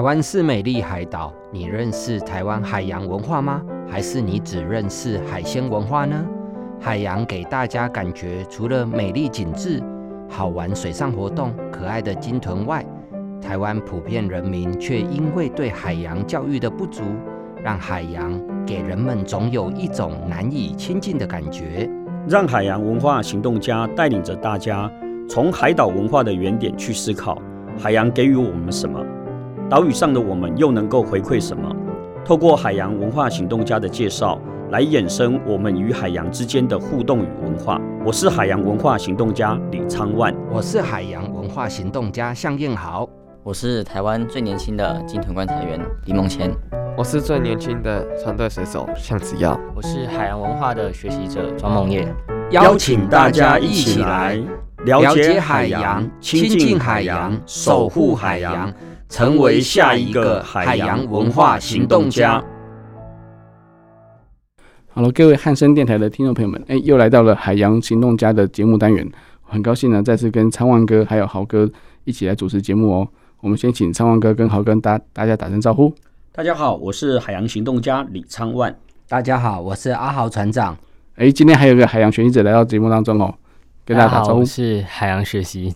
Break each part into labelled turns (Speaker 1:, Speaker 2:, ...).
Speaker 1: 台湾是美丽海岛，你认识台湾海洋文化吗？还是你只认识海鲜文化呢？海洋给大家感觉，除了美丽景致、好玩水上活动、可爱的鲸豚外，台湾普遍人民却因为对海洋教育的不足，让海洋给人们总有一种难以亲近的感觉。
Speaker 2: 让海洋文化行动家带领着大家，从海岛文化的原点去思考，海洋给予我们什么？岛屿上的我们又能够回馈什么？透过海洋文化行动家的介绍，来衍生我们与海洋之间的互动与文化。我是海洋文化行动家李昌万，
Speaker 1: 我是海洋文化行动家向燕豪，
Speaker 3: 我是台湾最年轻的鲸豚观察员李梦谦，
Speaker 4: 我是最年轻的船队水手向子耀，
Speaker 5: 我是海洋文化的学习者庄梦叶。
Speaker 2: 邀请大家一起来了解海洋，亲近海洋，守护海洋。成为下一个海洋文化行动家。
Speaker 6: 好了，各位汉声电台的听众朋友们，哎，又来到了海洋行动家的节目单元，很高兴呢，再次跟昌万哥还有豪哥一起来主持节目哦。我们先请昌万哥跟豪哥大大家打声招呼。
Speaker 2: 大家好，我是海洋行动家李昌万。
Speaker 1: 大家好，我是阿豪船长。
Speaker 6: 哎，今天还有个海洋学习者来到节目当中哦，跟大家打招呼。
Speaker 5: 我是海洋学习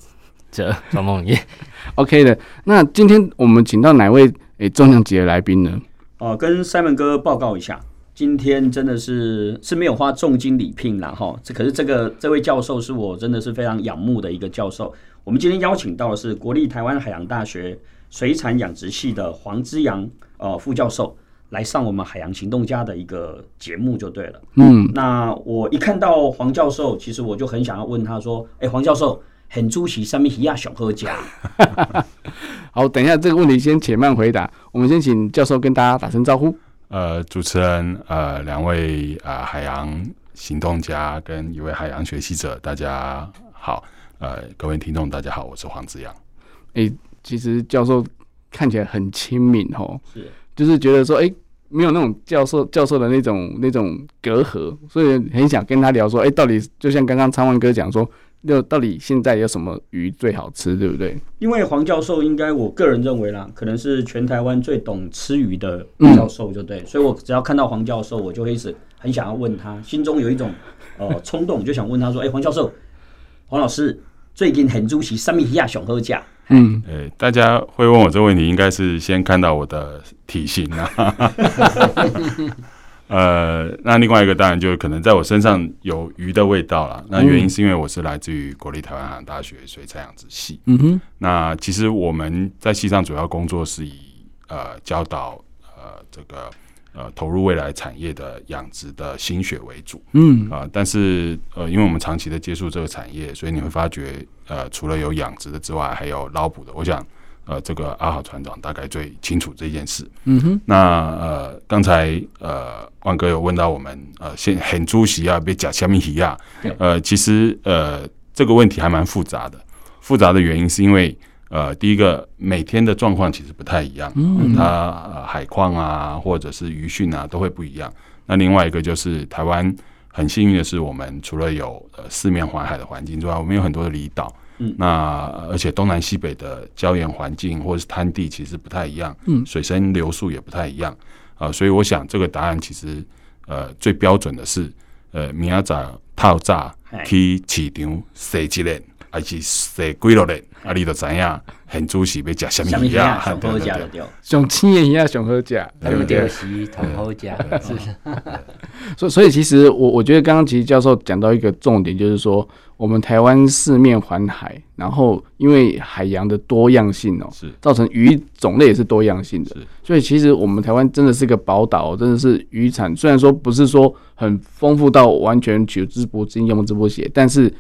Speaker 5: 者庄梦叶。
Speaker 6: OK 的，那今天我们请到哪位诶重量级的来宾呢？
Speaker 2: 哦、呃，跟 Simon 哥报告一下，今天真的是是没有花重金礼聘啦哈。这可是这个这位教授是我真的是非常仰慕的一个教授。我们今天邀请到的是国立台湾海洋大学水产养殖系的黄之阳呃副教授来上我们海洋行动家的一个节目就对了。嗯，那我一看到黄教授，其实我就很想要问他说：“哎，黄教授。”很主席上面鱼啊，想喝家。
Speaker 6: 好，等一下这个问题先且慢回答。我们先请教授跟大家打声招呼。
Speaker 7: 呃，主持人，呃，两位啊、呃，海洋行动家跟一位海洋学习者，大家好。呃，各位听众，大家好，我是黄子阳。
Speaker 6: 哎、欸，其实教授看起来很亲民哦，是，就是觉得说，哎、欸，没有那种教授教授的那种那种隔阂，所以很想跟他聊说，哎、欸，到底就像刚刚昌万哥讲说。就到底现在有什么鱼最好吃，对不对？
Speaker 2: 因为黄教授应该，我个人认为啦，可能是全台湾最懂吃鱼的教授，就对。嗯、所以我只要看到黄教授，我就会一直很想要问他，心中有一种呃冲动，就想问他说：“哎、欸，黄教授，黄老师最近很主席三米亚熊喝价。”
Speaker 7: 嗯，哎，大家会问我这个问题，应该是先看到我的体型啊。呃，那另外一个当然就是可能在我身上有鱼的味道了。那原因是因为我是来自于国立台湾海洋大学水产养殖系。嗯哼。那其实我们在系上主要工作是以呃教导呃这个呃投入未来产业的养殖的心血为主。嗯。啊、呃，但是呃，因为我们长期的接触这个产业，所以你会发觉呃，除了有养殖的之外，还有捞捕的。我想。呃，这个阿豪船长大概最清楚这件事。嗯哼。那呃，刚才呃，万哥有问到我们呃，现很主席啊，别讲虾米鱼啊。呃，其实呃，这个问题还蛮复杂的。复杂的原因是因为呃，第一个每天的状况其实不太一样。嗯。它、呃、海况啊，或者是鱼汛啊，都会不一样。那另外一个就是台湾很幸运的是，我们除了有呃四面环海的环境之外，我们有很多的离岛。嗯，那而且东南西北的礁岩环境或者是滩地其实不太一样，嗯，水深流速也不太一样，啊、呃，所以我想这个答案其实呃最标准的是，呃，明仔早透早去市场踅一轮，还是踅几落轮，啊，你就知影。很主席要吃什么鱼啊？
Speaker 2: 上好食的对，
Speaker 6: 上青的鱼啊，上好食，
Speaker 5: 对不对？是同好食，是 不是？
Speaker 6: 所以，所以其实我我觉得刚刚其实教授讲到一个重点，就是说我们台湾四面环海，然后因为海洋的多样性哦，是造成鱼种类也是多样性的，所以其实我们台湾真的是个宝岛，真的是渔产虽然说不是说很丰富到完全取之不尽用之不竭，但是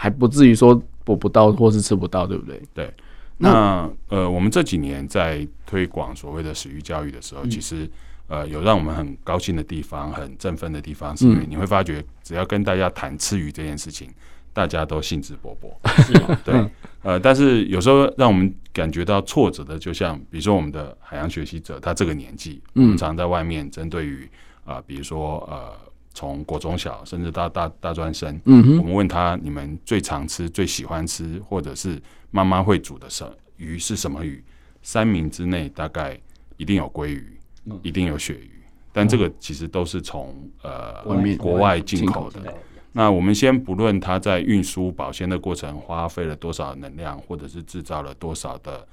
Speaker 6: 还不至于说补不到或是吃不到，对不对？
Speaker 7: 对。那呃，我们这几年在推广所谓的食育教育的时候，嗯、其实呃有让我们很高兴的地方，很振奋的地方，是因为你会发觉，只要跟大家谈吃鱼这件事情，大家都兴致勃勃？对，呃，但是有时候让我们感觉到挫折的，就像比如说我们的海洋学习者，他这个年纪，我们常在外面针对于啊、呃，比如说呃，从国中小甚至到大大专生，嗯，我们问他你们最常吃、最喜欢吃，或者是妈妈会煮的什鱼是什么鱼？三名之内大概一定有鲑鱼，一定有鳕鱼，但这个其实都是从呃国外进口的。那我们先不论它在运输保鲜的过程花费了多少能量，或者是制造了多少的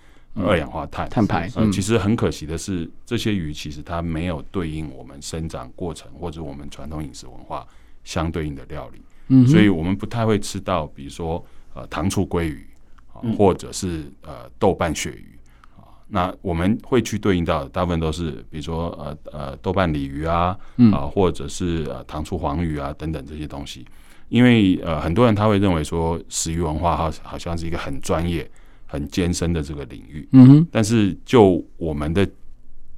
Speaker 7: 二氧化碳、碳排。呃，其实很可惜的是，这些鱼其实它没有对应我们生长过程或者我们传统饮食文化相对应的料理。嗯，所以我们不太会吃到，比如说呃糖醋鲑鱼，或者是呃豆瓣鳕鱼啊。那我们会去对应到的大部分都是，比如说呃呃豆瓣鲤鱼啊，啊、或者是呃糖醋黄鱼啊等等这些东西，因为呃很多人他会认为说食鱼文化好好像是一个很专业、很艰深的这个领域，嗯哼，但是就我们的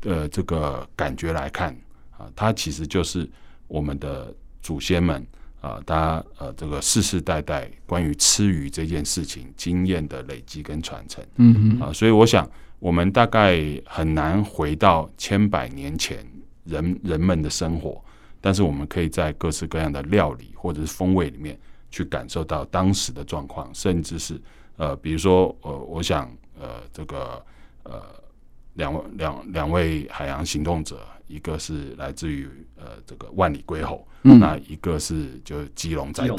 Speaker 7: 呃这个感觉来看啊、呃，它其实就是我们的祖先们啊，他、呃、呃这个世世代代关于吃鱼这件事情经验的累积跟传承，嗯哼。啊、呃，所以我想。我们大概很难回到千百年前人人们的生活，但是我们可以在各式各样的料理或者是风味里面去感受到当时的状况，甚至是呃，比如说呃，我想呃，这个呃，两位两两位海洋行动者，一个是来自于呃这个万里归侯，嗯、那一个是就基隆在地，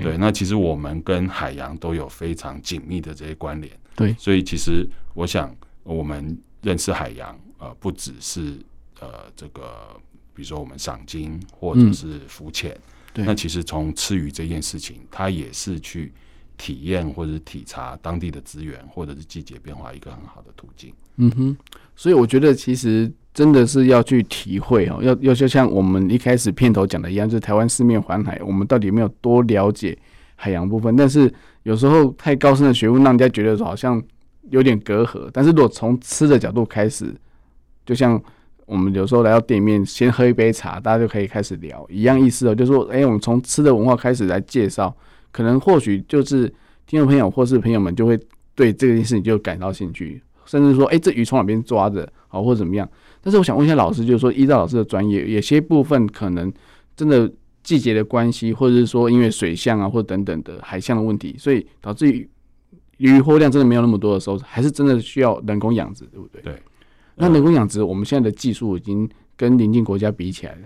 Speaker 7: 对，那其实我们跟海洋都有非常紧密的这些关联。对，所以其实我想，我们认识海洋，呃，不只是呃这个，比如说我们赏金或者是浮潜，嗯，对，那其实从吃鱼这件事情，它也是去体验或者是体察当地的资源或者是季节变化一个很好的途径。
Speaker 6: 嗯哼，所以我觉得其实真的是要去体会哦，要要就像我们一开始片头讲的一样，就是台湾四面环海，我们到底有没有多了解海洋部分？但是有时候太高深的学问，让人家觉得好像有点隔阂。但是如果从吃的角度开始，就像我们有时候来到店里面，先喝一杯茶，大家就可以开始聊一样意思哦。就是说，哎，我们从吃的文化开始来介绍，可能或许就是听众朋友或是朋友们就会对这件事情就感到兴趣，甚至说，哎，这鱼从哪边抓的，好或者怎么样。但是我想问一下老师，就是说，依照老师的专业，有些部分可能真的。季节的关系，或者是说因为水象啊，或者等等的海象的问题，所以导致于鱼货量真的没有那么多的时候，还是真的需要人工养殖，对不对？
Speaker 7: 对。
Speaker 6: 那人工养殖，我们现在的技术已经跟邻近国家比起来了。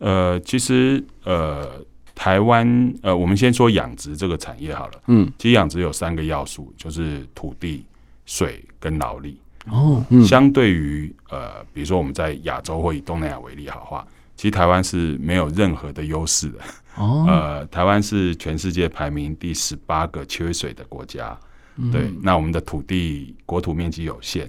Speaker 7: 呃，其实呃，台湾呃，我们先说养殖这个产业好了。嗯。其实养殖有三个要素，就是土地、水跟劳力。哦。嗯。相对于呃，比如说我们在亚洲或以东南亚为例，好话。其实台湾是没有任何的优势的。哦，呃，台湾是全世界排名第十八个缺水的国家。嗯。对，那我们的土地国土面积有限，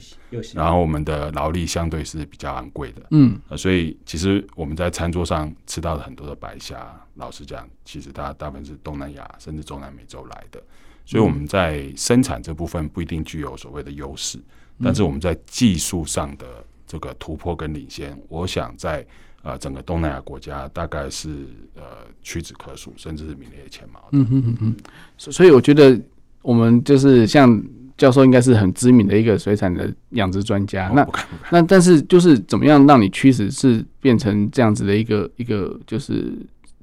Speaker 7: 然后我们的劳力相对是比较昂贵的。嗯，呃，所以其实我们在餐桌上吃到的很多的白虾，老实讲，其实它大部分是东南亚甚至中南美洲来的。所以我们在生产这部分不一定具有所谓的优势，但是我们在技术上的这个突破跟领先，我想在。啊，整个东南亚国家大概是呃屈指可数，甚至是名列前茅。
Speaker 6: 嗯嗯嗯嗯，所以我觉得我们就是像教授，应该是很知名的一个水产的养殖专家。哦、那那但是就是怎么样让你驱使是变成这样子的一个一个就是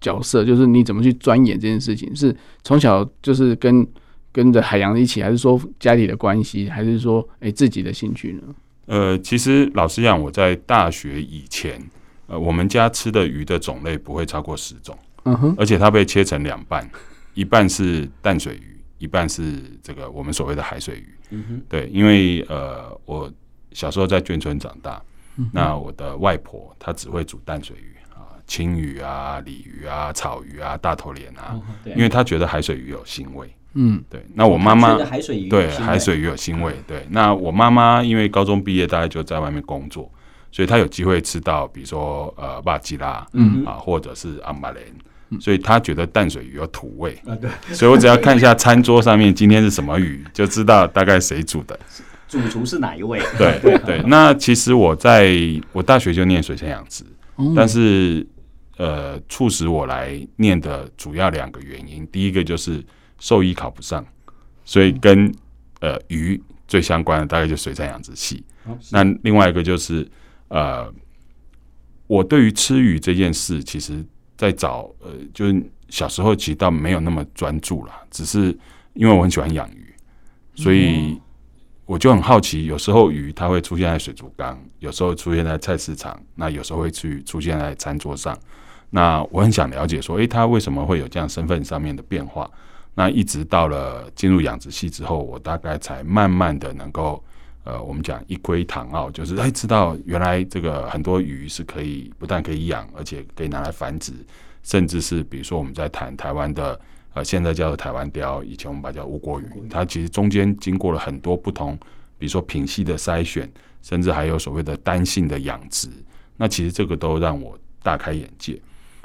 Speaker 6: 角色？就是你怎么去钻研这件事情？是从小就是跟跟着海洋一起，还是说家里的关系，还是说哎、欸、自己的兴趣呢？
Speaker 7: 呃，其实老实讲，我在大学以前。呃，我们家吃的鱼的种类不会超过十种，嗯哼，而且它被切成两半，一半是淡水鱼，一半是这个我们所谓的海水鱼，对，因为呃，我小时候在眷村长大，嗯，那我的外婆她只会煮淡水鱼啊，青鱼啊、鲤鱼啊、草鱼啊、大头鲢啊，哦，因为她觉得海水鱼有腥味，嗯，对，那我妈妈对海水鱼有腥味，对，那我妈妈因为高中毕业，大概就在外面工作。所以她有机会吃到，比如说呃，巴吉拉，嗯。啊，或者是阿马莲，所以他觉得淡水鱼有土味，啊对，所以我只要看一下餐桌上面今天是什么鱼，就知道大概谁煮的。
Speaker 2: 主厨是哪一位？
Speaker 7: 对对对。那其实我在我大学就念水产养殖，嗯、但是呃，促使我来念的主要两个原因，第一个就是兽医考不上，所以跟呃鱼最相关的大概就水产养殖系。哦、那另外一个就是呃，我对于吃鱼这件事，其实在找呃，就是小时候其实倒没有那么专注啦，只是因为我很喜欢养鱼，所以。我就很好奇，有时候鱼它会出现在水族缸，有时候出现在菜市场，那有时候会去出现在餐桌上。那我很想了解说，诶，它为什么会有这样身份上面的变化？那一直到了进入养殖系之后，我大概才慢慢的能够，呃，我们讲一窥堂奥，就是诶，知道原来这个很多鱼是可以不但可以养，而且可以拿来繁殖，甚至是比如说我们在谈台湾的。呃，现在叫做台湾鯛，以前我们把它叫吴郭鱼。它其实中间经过了很多不同，比如说品系的筛选，甚至还有所谓的单性的养殖。那其实这个都让我大开眼界。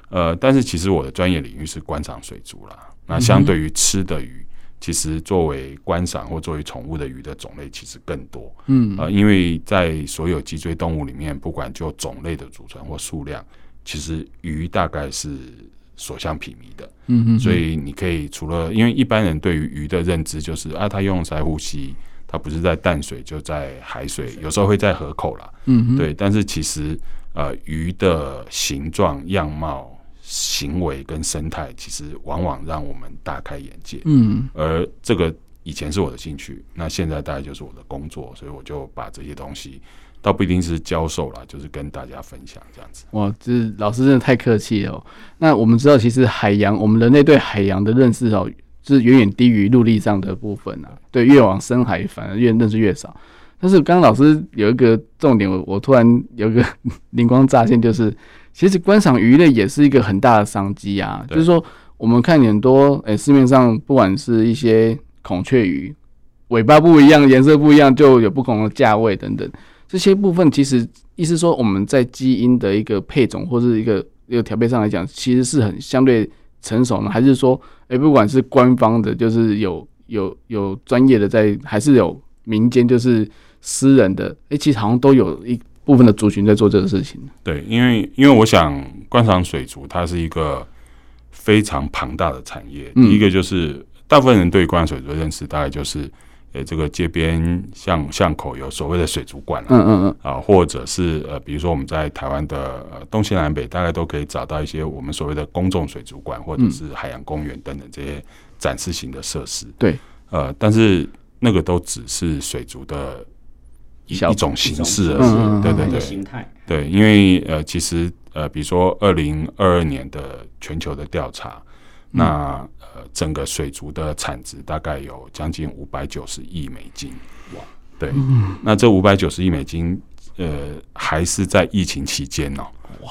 Speaker 7: 呃，但是其实我的专业领域是观赏水族啦。那相对于吃的鱼，其实作为观赏或作为宠物的鱼的种类其实更多。嗯，呃，因为在所有脊椎动物里面，不管就种类的组成或数量，其实鱼大概是。所向披靡的，嗯嗯，所以你可以除了，因为一般人对于鱼的认知就是啊，它用鳃呼吸，它不是在淡水就在海水，有时候会在河口啦，嗯哼，对。但是其实呃，鱼的形状、样貌、行为跟生态，其实往往让我们大开眼界，嗯。而这个以前是我的兴趣，那现在大概就是我的工作，所以我就把这些东西。倒不一定是教授啦，就是跟大家分享这样子。
Speaker 6: 哇，这老师真的太客气了。那我们知道，其实海洋，我们人类对海洋的认识哦，是远远低于陆地上的部分啊。对，越往深海，反而越认识越少。但是刚刚老师有一个重点，我我突然有一个 灵光乍现，就是其实观赏鱼类也是一个很大的商机啊。就是说，我们看很多，诶，市面上不管是一些孔雀鱼，尾巴不一样，颜色不一样，就有不同的价位等等。这些部分其实意思说，我们在基因的一个配种或是一个一个调配上来讲，其实是很相对成熟呢？还是说，诶，不管是官方的，就是有有有专业的在，还是有民间就是私人的，诶，其实好像都有一部分的族群在做这个事情。
Speaker 7: 对，因为因为我想观赏水族，它是一个非常庞大的产业。第一个就是大部分人对观赏水族的认识，大概就是。呃，这个街边巷巷口有所谓的水族馆，嗯嗯嗯，啊，或者是呃，比如说我们在台湾的呃东西南北，大概都可以找到一些我们所谓的公众水族馆，或者是海洋公园等等这些展示型的设施。对，呃，但是那个都只是水族的一一种形式而已。对对对，形态。对，因为呃，其实呃，比如说二零二二年的全球的调查。那呃，整个水族的产值大概有将近五百九十亿美金，哇，对，那这五百九十亿美金，呃，还是在疫情期间哦，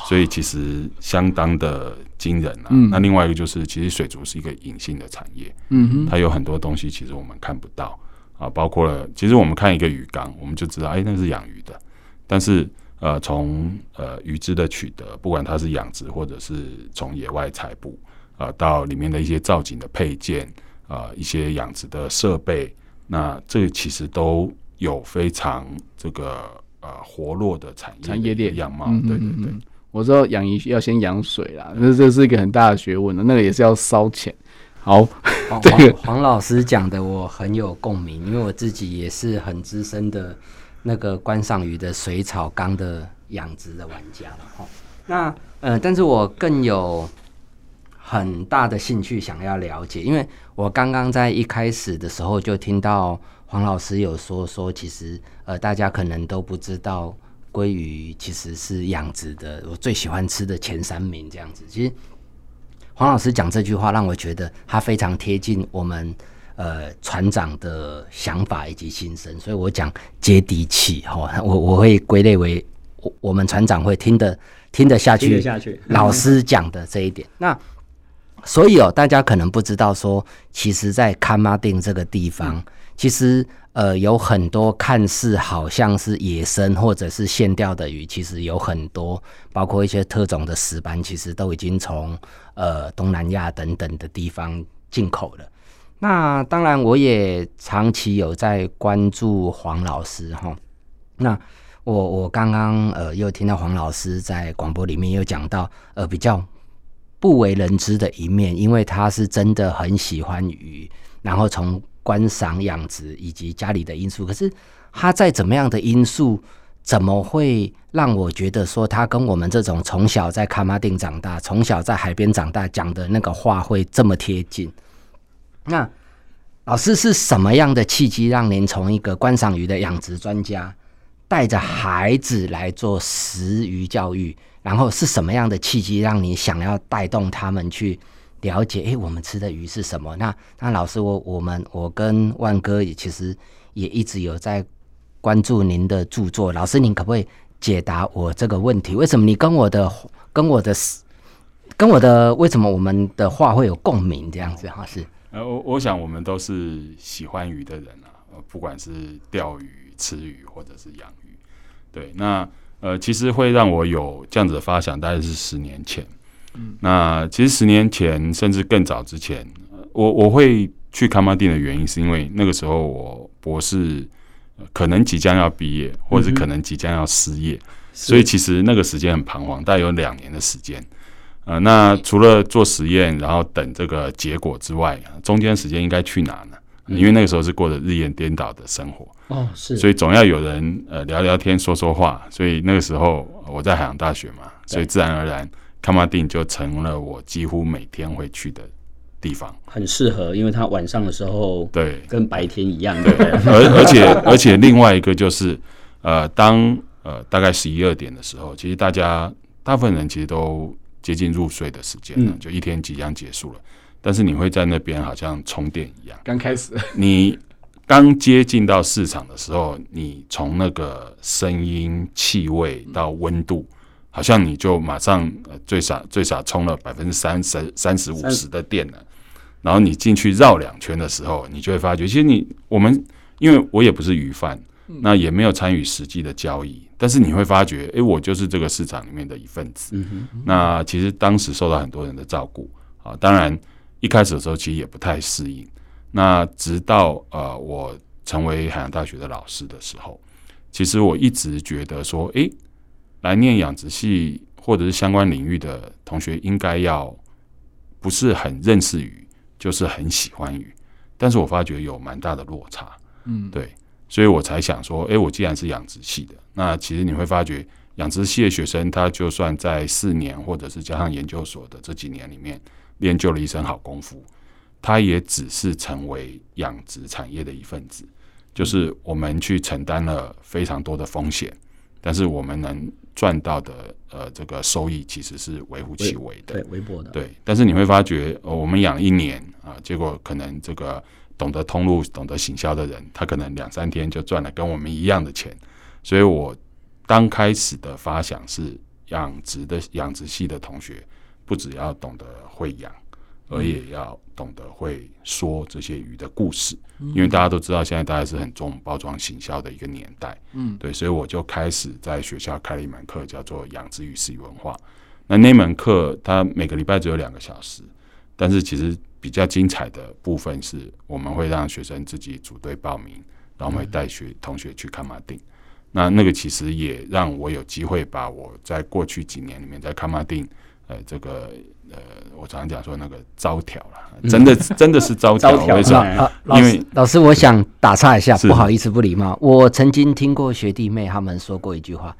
Speaker 7: 所以其实相当的惊人啊。那另外一个就是，其实水族是一个隐性的产业，嗯哼，它有很多东西其实我们看不到啊，包括了，其实我们看一个鱼缸，我们就知道，哎，那是养鱼的，但是呃，从呃鱼只的取得，不管它是养殖或者是从野外采捕。啊，到里面的一些造景的配件，啊，一些养殖的设备，那这个其实都有非常这个呃活络的产业产业链样貌。对对对，我知道养鱼要先养水啦，那这是一个很大的学问的，那个也是要烧钱。好，
Speaker 5: 黄老师讲的我很有共鸣，因为我自己也是很资深的那个观赏鱼的水草缸的养殖的玩家了哈。那呃，但是我更有。很大的兴趣想要了解，因为我刚刚在一开始的时候就听到黄老师有说说，其实呃大家可能都不知道鲑鱼其实是养殖的，我最喜欢吃的前三名这样子。其实黄老师讲这句话让我觉得他非常贴近我们呃船长的想法以及心声，所以我讲接地气哈，我我会归类为我我们船长会听得听得下去，老师讲的这一点那。所以哦，大家可能不知道说，其实，在崁仔顶这个地方，其实呃有很多看似好像是野生或者是现钓的鱼，其实有很多，包括一些特种的石斑，其实都已经从呃东南亚等等的地方进口了。那当然，我也长期有在关注黄老师哈。那我我刚刚呃又听到黄老师在广播里面又讲到呃比较不为人知的一面，因为他是真的很喜欢鱼，然后从观赏养殖以及家里的因素，可是他在怎么样的因素，怎么会让我觉得说他跟我们这种从小在卡马丁长大、从小在海边长大讲的那个话会这么贴近？那老师是什么样的契机，让您从一个观赏鱼的养殖专家，带着孩子来做食鱼教育？然后是什么样的契机，让你想要带动他们去了解？哎，我们吃的鱼是什么？那那老师，我我们我跟万哥也其实也一直有在关注您的著作。老师，您可不可以解答我这个问题？为什么你跟我的跟我的跟我的为什么我们的话会有共鸣？这样子哈是。
Speaker 7: 呃，我我想我们都是喜欢鱼的人啊，不管是钓鱼、吃鱼或者是养鱼，对，那呃，其实会让我有这样子的发想，大概是十年前。嗯，那其实十年前甚至更早之前，我我会去崁仔顶的原因，是因为那个时候我博士可能即将要毕业，或者是可能即将要失业，嗯、所以其实那个时间很彷徨，大概有两年的时间。呃，那除了做实验，然后等这个结果之外，中间时间应该去哪呢？因为那个时候是过着日夜颠倒的生活
Speaker 2: 哦，是，
Speaker 7: 所以总要有人呃聊聊天、说说话。所以那个时候我在海洋大学嘛，所以自然而然，康马丁就成了我几乎每天会去的地方。
Speaker 2: 很适合，因为它晚上的时候对，跟白天一样。
Speaker 7: 对，而而且而且另外一个就是呃，当呃大概十一二点的时候，其实大家大部分人其实都。接近入睡的时间了，就一天即将结束了。但是你会在那边好像充电一样。
Speaker 6: 刚开始，
Speaker 7: 你刚接近到市场的时候，你从那个声音、气味到温度，好像你就马上最少最少充了百分之三十、三十五十的电了。然后你进去绕两圈的时候，你就会发觉，其实你我们因为我也不是鱼贩，那也没有参与实际的交易。但是你会发觉，哎，我就是这个市场里面的一份子。那其实当时受到很多人的照顾啊，当然一开始的时候其实也不太适应。那直到呃我成为海洋大学的老师的时候，其实我一直觉得说，哎，来念养殖系或者是相关领域的同学，应该要不是很认识鱼，就是很喜欢鱼。但是我发觉有蛮大的落差。嗯，对。所以我才想说，哎、欸，我既然是养殖系的，那其实你会发觉，养殖系的学生他就算在四年或者是加上研究所的这几年里面练就了一身好功夫，他也只是成为养殖产业的一份子。就是我们去承担了非常多的风险，但是我们能赚到的呃这个收益其实是微乎其微的，
Speaker 2: 对，微薄的。
Speaker 7: 对，但是你会发觉，呃、我们养一年啊、呃，结果可能这个。懂得通路、懂得行销的人，他可能两三天就赚了跟我们一样的钱。所以我刚开始的发想是，养殖的养殖系的同学，不只要懂得会养，而也要懂得会说这些鱼的故事。因为大家都知道，现在大概是很重包装行销的一个年代。嗯，对，所以我就开始在学校开了一门课，叫做养殖鱼食鱼文化。那那门课，它每个礼拜只有两个小时，但是其实。比较精彩的部分是，我们会让学生自己组队报名，然后我们会带学同学去看马丁。那那个其实也让我有机会把我在过去几年里面在看马丁，呃，这个呃，我常常讲说那个招条了，真的真的是招条。为什么？因为
Speaker 5: 老师，我想打岔一下，不好意思，不礼貌。我曾经听过学弟妹他们说过一句话。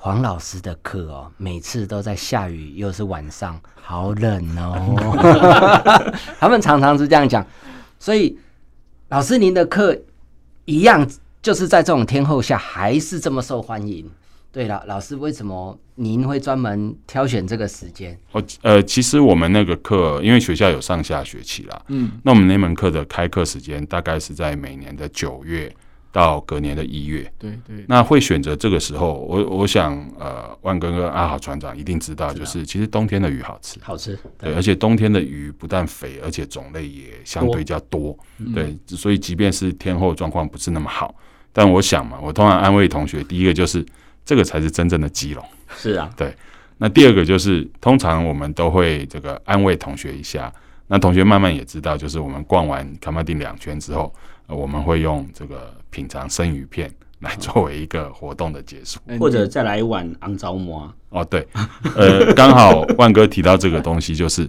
Speaker 5: 黄老师的课哦，每次都在下雨，又是晚上，好冷哦。他们常常是这样讲，所以老师您的课一样，就是在这种天候下，还是这么受欢迎。对了，老师为什么您会专门挑选这个时间？
Speaker 7: 哦，呃，其实我们那个课，因为学校有上下学期啦，嗯，那我们那门课的开课时间大概是在每年的九月。到隔年的一月，
Speaker 6: 对对，
Speaker 7: 那会选择这个时候，我我想，呃，万哥跟阿豪船长一定知道，就是其实冬天的鱼好吃，
Speaker 2: 好吃，
Speaker 7: 对，而且冬天的鱼不但肥，而且种类也相对较多，对，所以即便是天候状况不是那么好，但我想嘛，我通常安慰同学，第一个就是这个才是真正的基隆，
Speaker 2: 是啊，
Speaker 7: 对，那第二个就是通常我们都会这个安慰同学一下，那同学慢慢也知道，就是我们逛完卡马丁两圈之后，呃，我们会用这个品尝生鱼片来作为一个活动的结束，
Speaker 2: 或者再来一碗昂糟馍。
Speaker 7: 哦，对，呃，刚好万哥提到这个东西，就是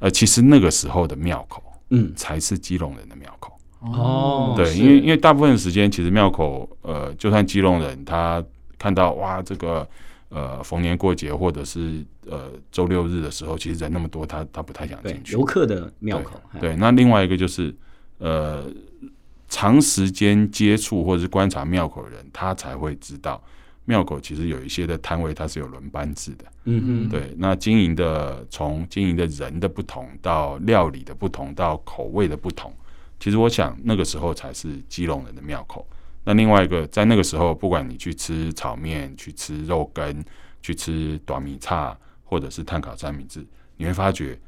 Speaker 7: 呃，其实那个时候的庙口，嗯，才是基隆人的庙口。
Speaker 2: 哦，
Speaker 7: 对，因为因为大部分的时间，其实庙口，呃，就算基隆人他看到哇，这个呃逢年过节或者是呃周六日的时候，其实人那么多，他他不太想进去。
Speaker 2: 游客的庙口
Speaker 7: 对。对，那另外一个就是呃长时间接触或者是观察庙口的人，他才会知道庙口其实有一些的摊位它是有轮班制的。嗯嗯。对，那经营的从经营的人的不同，到料理的不同，到口味的不同。其实我想，那个时候才是基隆人的庙口。那另外一个，在那个时候，不管你去吃炒面、去吃肉羹、去吃短米叉，或者是碳烤三明治，你会发觉，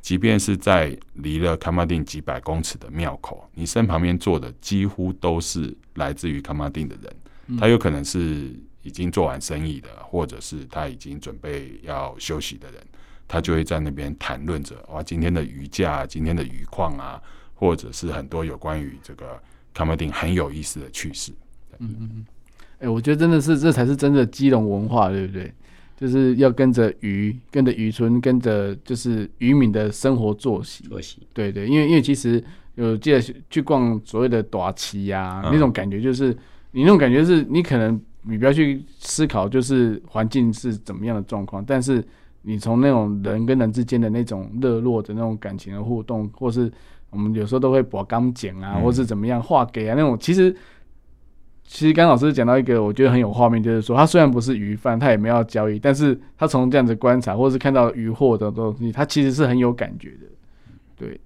Speaker 7: 即便是在离了卡马丁几百公尺的庙口，你身旁边坐的几乎都是来自于卡马丁的人。他有可能是已经做完生意的，或者是他已经准备要休息的人，他就会在那边谈论着哇，今天的鱼价、今天的鱼况啊。或者是很多有关于这个崁仔顶很有意思的趣事。
Speaker 6: 嗯嗯嗯，哎，我觉得真的是这才是真的基隆文化，对不对？就是要跟着渔，跟着渔村，跟着就是渔民的生活作息。
Speaker 2: 作息，
Speaker 6: 对对，因为因为其实有记得去逛所谓的短期呀，那种感觉就是你那种感觉是你可能你不要去思考就是环境是怎么样的状况，但是你从那种人跟人之间的那种热络的那种感情的互动，或是我们有时候都会把钢剪啊，或是怎么样画给啊那种。其实，其实刚老师讲到一个，我觉得很有画面，就是说他虽然不是鱼贩，他也没有交易，但是他从这样子观察，或是看到渔获的东西，他其实是很有感觉的。对。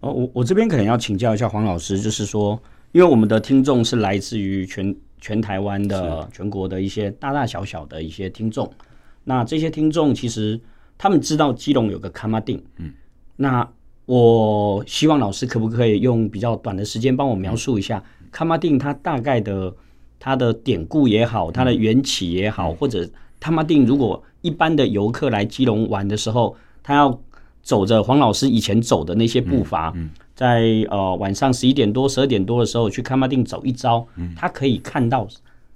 Speaker 2: 哦，我我这边可能要请教一下黄老师，就是说，因为我们的听众是来自于全全台湾的、全国的一些大大小小的一些听众，那这些听众其实他们知道基隆有个卡马丁，嗯，那。我希望老师可不可以用比较短的时间帮我描述一下崁仔顶它大概的它的典故也好，它的缘起也好，或者卡玛定如果一般的游客来基隆玩的时候，他要走着黄老师以前走的那些步伐，在呃晚上十一点多、十二点多的时候去卡玛丁走一遭，他可以看到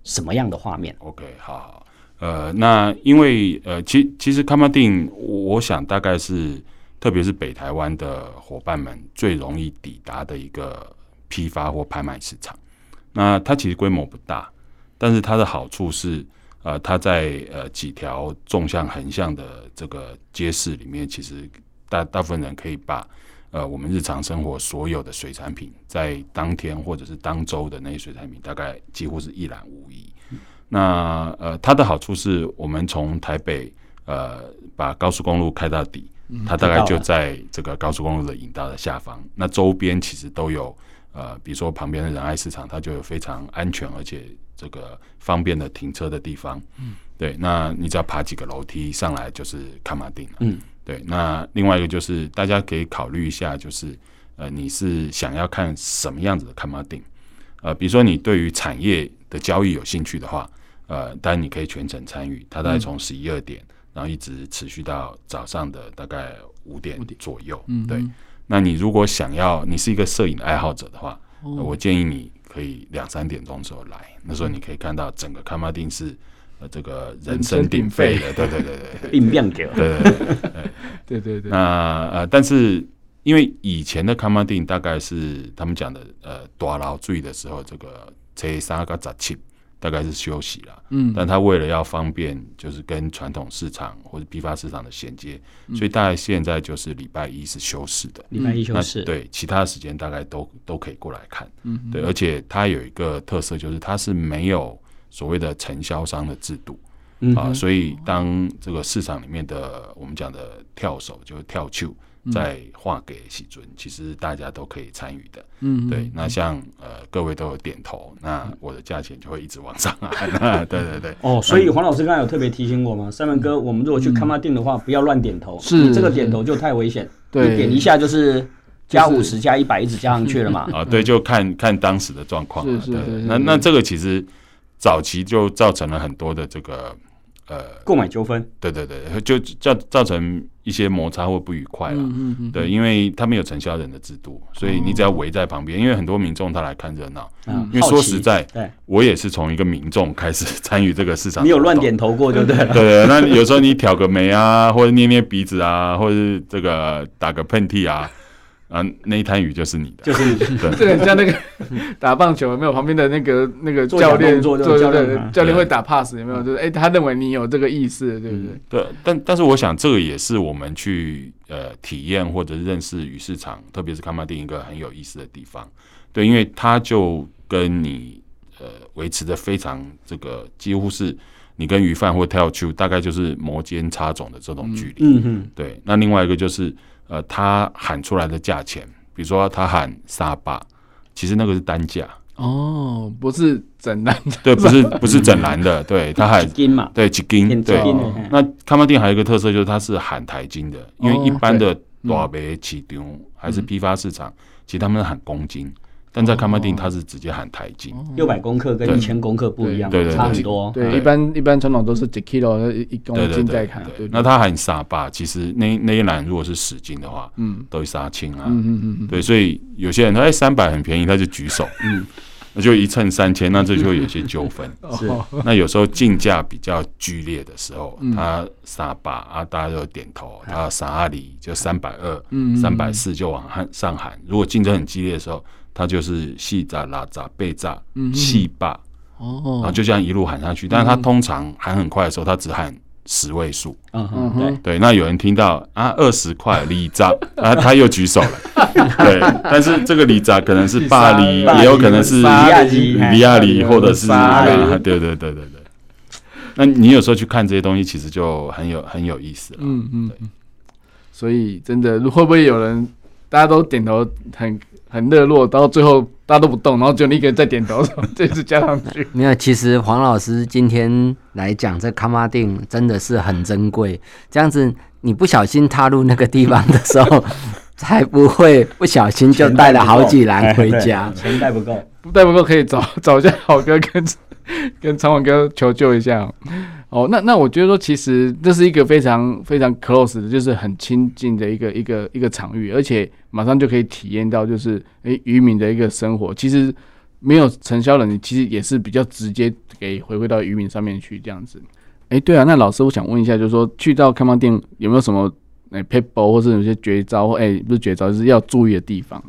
Speaker 2: 什么样的画面
Speaker 7: ？OK，好，好，呃，那因为呃，其其实卡玛丁，我想大概是。特别是北台湾的伙伴们最容易抵达的一个批发或拍卖市场，那它其实规模不大，但是它的好处是，呃，它在呃几条纵向横向的这个街市里面，其实大大部分人可以把呃我们日常生活所有的水产品，在当天或者是当周的那些水产品，大概几乎是一览无遗。那呃，它的好处是我们从台北呃把高速公路开到底。它大概就在这个高速公路的引道的下方，那周边其实都有呃，比如说旁边的仁爱市场，它就有非常安全而且这个方便的停车的地方。嗯，对，那你只要爬几个楼梯上来就是卡马丁了。嗯，对，那另外一个就是大家可以考虑一下，就是呃，你是想要看什么样子的卡马丁？呃，比如说你对于产业的交易有兴趣的话，呃，当然你可以全程参与，它大概从十一二点。然后一直持续到早上的大概五点左右。嗯，对。那你如果想要，你是一个摄影的爱好者的话，我建议你可以两三点钟的时候来。那时候你可以看到整个崁仔顶是呃这个人声鼎沸的。对对对对，
Speaker 2: 冰变狗。
Speaker 7: 对对 对对对对。那呃，但是因为以前的崁仔顶大概是他们讲的呃大楼水的时候，这个初三个十七。大概是休息了，嗯，但他为了要方便，就是跟传统市场或者批发市场的衔接，嗯、所以大概现在就是礼拜一是休市的，
Speaker 2: 礼拜一休市，
Speaker 7: 对，其他时间大概都都可以过来看，嗯，对，而且它有一个特色，就是它是没有所谓的承销商的制度，嗯，啊，所以当这个市场里面的我们讲的跳手就是跳球。在画给喜尊，其实大家都可以参与的。嗯，对。那像呃，各位都有点头，那我的价钱就会一直往上啊。对对对。
Speaker 2: 哦，所以黄老师刚才有特别提醒我吗？三文哥，我们如果去崁仔顶的话，不要乱点头，是这个点头就太危险。对，点一下就是加五十、加一百，一直加上去了嘛。
Speaker 7: 啊，对，就看看当时的状况。是是是。那那这个其实早期就造成了很多的这个呃
Speaker 2: 购买纠纷，
Speaker 7: 对对对，就造造成一些摩擦或不愉快了。嗯嗯嗯。对，因为他没有承销人的制度，所以你只要围在旁边，因为很多民众他来看热闹。嗯。因为说实在，对，我也是从一个民众开始参与这个市场。
Speaker 2: 你有乱点头过，就对了。
Speaker 7: 对，那有时候你挑个眉啊，或者捏捏鼻子啊，或者是这个打个喷嚏啊。啊，那一滩鱼就是你的，
Speaker 2: 就是你的。
Speaker 6: 对，像那个 打棒球有没有旁边的那个那个教练做做教练教练会打 pass 有没有？就是哎，他认为你有这个意思，对不对？
Speaker 7: 对，但但是我想这个也是我们去呃体验或者认识鱼市场，特别是崁仔顶一个很有意思的地方。对，因为它就跟你呃维持的非常这个几乎是你跟鱼贩或跳区大概就是摩肩擦踵的这种距离。嗯哼。对，那另外一个就是。呃，他喊出来的价钱，比如说他喊沙巴，其实那个是单价
Speaker 6: 哦，不是整篮 的，
Speaker 7: 对，不是不是整篮的，对他喊
Speaker 2: 斤嘛，
Speaker 7: 对几斤，对。那康巴店还有一个特色就是它是喊台斤的，因为一般的大白市场还是批发市场，其实他们是喊公斤。但在崁仔顶，它是直接喊台斤，
Speaker 2: 六百公克跟一千公克不一样，差很多。
Speaker 6: 对，一般一般传统都是几 kilo 一公斤在看。
Speaker 7: 那他喊沙巴，其实那那一栏如果是十斤的话，嗯，都会杀青啊。嗯嗯嗯。对，所以有些人他哎三百很便宜，他就举手。嗯。那就一称三千，那这就会有些纠纷。是。那有时候竞价比较剧烈的时候，他沙巴啊，大家就点头。他沙阿里就三百二，三百四就往上喊。如果竞争很激烈的时候。他就是细炸、拉炸、背炸、细霸，哦，然后就这样一路喊下去。但是他通常喊很快的时候，他只喊十位数。嗯哼，对对。那有人听到啊，二十块里炸，啊，他又举手了。对，但是这个里炸可能是 巴黎，也有可能是里亚里、或者是对对对对对。那你有时候去看这些东西，其实就很有很有意思了。嗯嗯，对。
Speaker 6: 所以真的，会不会有人大家都点头很？很热络，到最后大家都不动，然后只有你一个人在点头，这次加上去。
Speaker 5: 没有，其实黄老师今天来讲这崁仔顶真的是很珍贵。这样子，你不小心踏入那个地方的时候，才不会不小心就带了好几篮回家。
Speaker 2: 钱带不够，
Speaker 6: 带不够可以找找一下好哥跟 跟长网哥求救一下。哦，那那我觉得说，其实这是一个非常非常 close 的，就是很亲近的一个一个一个场域，而且马上就可以体验到，就是诶渔民的一个生活。其实没有承销人，其实也是比较直接给回馈到渔民上面去这样子。诶，对啊，那老师我想问一下，就是说去到开放店有没有什么诶撇步，或是有些绝招？诶，不是绝招，就是要注意的地方。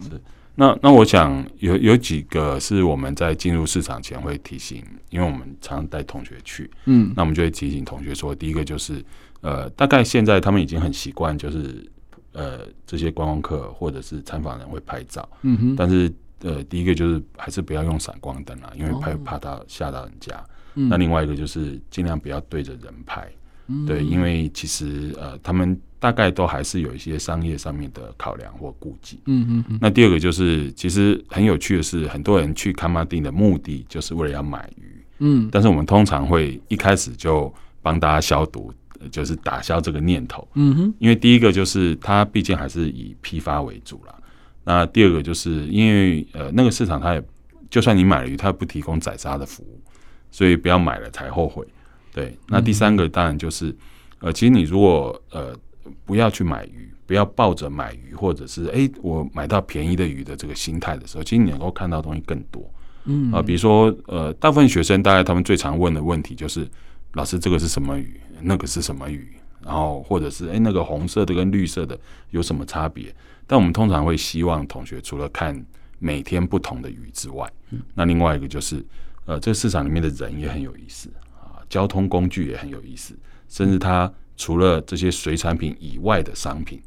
Speaker 7: 那那我想有有几个是我们在进入市场前会提醒，因为我们常常带同学去，嗯，那我们就会提醒同学说，第一个就是，呃，大概现在他们已经很习惯，就是呃这些观光客或者是参访人会拍照，嗯哼，但是呃第一个就是还是不要用闪光灯啦，因为怕怕他吓到人家，嗯，那另外一个就是尽量不要对着人拍，嗯，对，因为其实呃他们。大概都还是有一些商业上面的考量或顾忌。嗯嗯嗯。那第二个就是，其实很有趣的是，很多人去卡马丁的目的就是为了要买鱼。嗯。但是我们通常会一开始就帮大家消毒，就是打消这个念头。嗯哼。因为第一个就是它毕竟还是以批发为主啦。那第二个就是因为呃那个市场它也就算你买了鱼，它也不提供宰杀的服务，所以不要买了才后悔。对。那第三个当然就是呃，其实你如果呃。不要去买鱼，不要抱着买鱼或者是哎、欸，我买到便宜的鱼的这个心态的时候，其实你能够看到东西更多。嗯啊，比如说呃，大部分学生大概他们最常问的问题就是，老师这个是什么鱼？那个是什么鱼？然后或者是哎、欸，那个红色的跟绿色的有什么差别？但我们通常会希望同学除了看每天不同的鱼之外，那另外一个就是呃，这个市场里面的人也很有意思啊，交通工具也很有意思，甚至它。除了这些水产品以外的商品，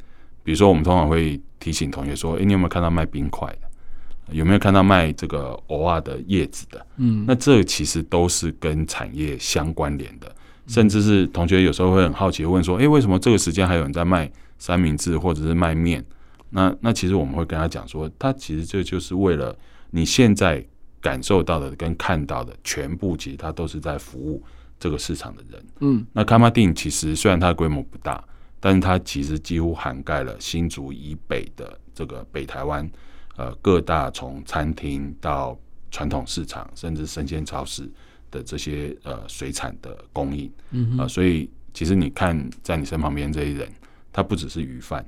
Speaker 7: 比如说我们通常会提醒同学说：“诶，你有没有看到卖冰块的？有没有看到卖这个偶尔的叶子的？”嗯，那这其实都是跟产业相关联的，甚至是同学有时候会很好奇问说：“诶，为什么这个时间还有人在卖三明治或者是卖面？”那那其实我们会跟他讲说，他其实这就是为了你现在感受到的跟看到的全部，其实它都是在服务。这个市场的人，嗯，那崁仔顶其实虽然它的规模不大，但是它其实几乎涵盖了新竹以北的这个北台湾，呃，各大从餐厅到传统市场，甚至生鲜超市的这些呃水产的供应，嗯啊、呃，所以其实你看在你身旁边这些人，他不只是鱼贩，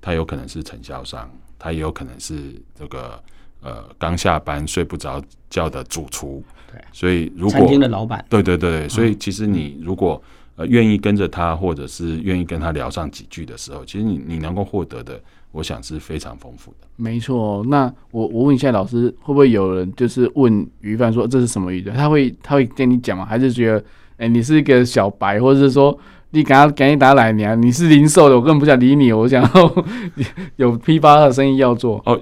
Speaker 7: 他有可能是承销商，他也有可能是这个呃刚下班睡不着觉的主厨，
Speaker 2: 对，
Speaker 7: 所以如果
Speaker 2: 餐厅的老板，
Speaker 7: 对对对，所以其实你如果呃愿意跟着他，或者是愿意跟他聊上几句的时候，其实你你能够获得的。我想是非常丰富的。
Speaker 6: 没错，那我我问一下老师，会不会有人就是问鱼贩说这是什么鱼的？他会他会跟你讲吗？还是觉得哎、欸、你是一个小白，或者是说你赶快赶紧打来你你是零售的，我根本不想理你，我想要 有批发的生意要做。
Speaker 7: 哦，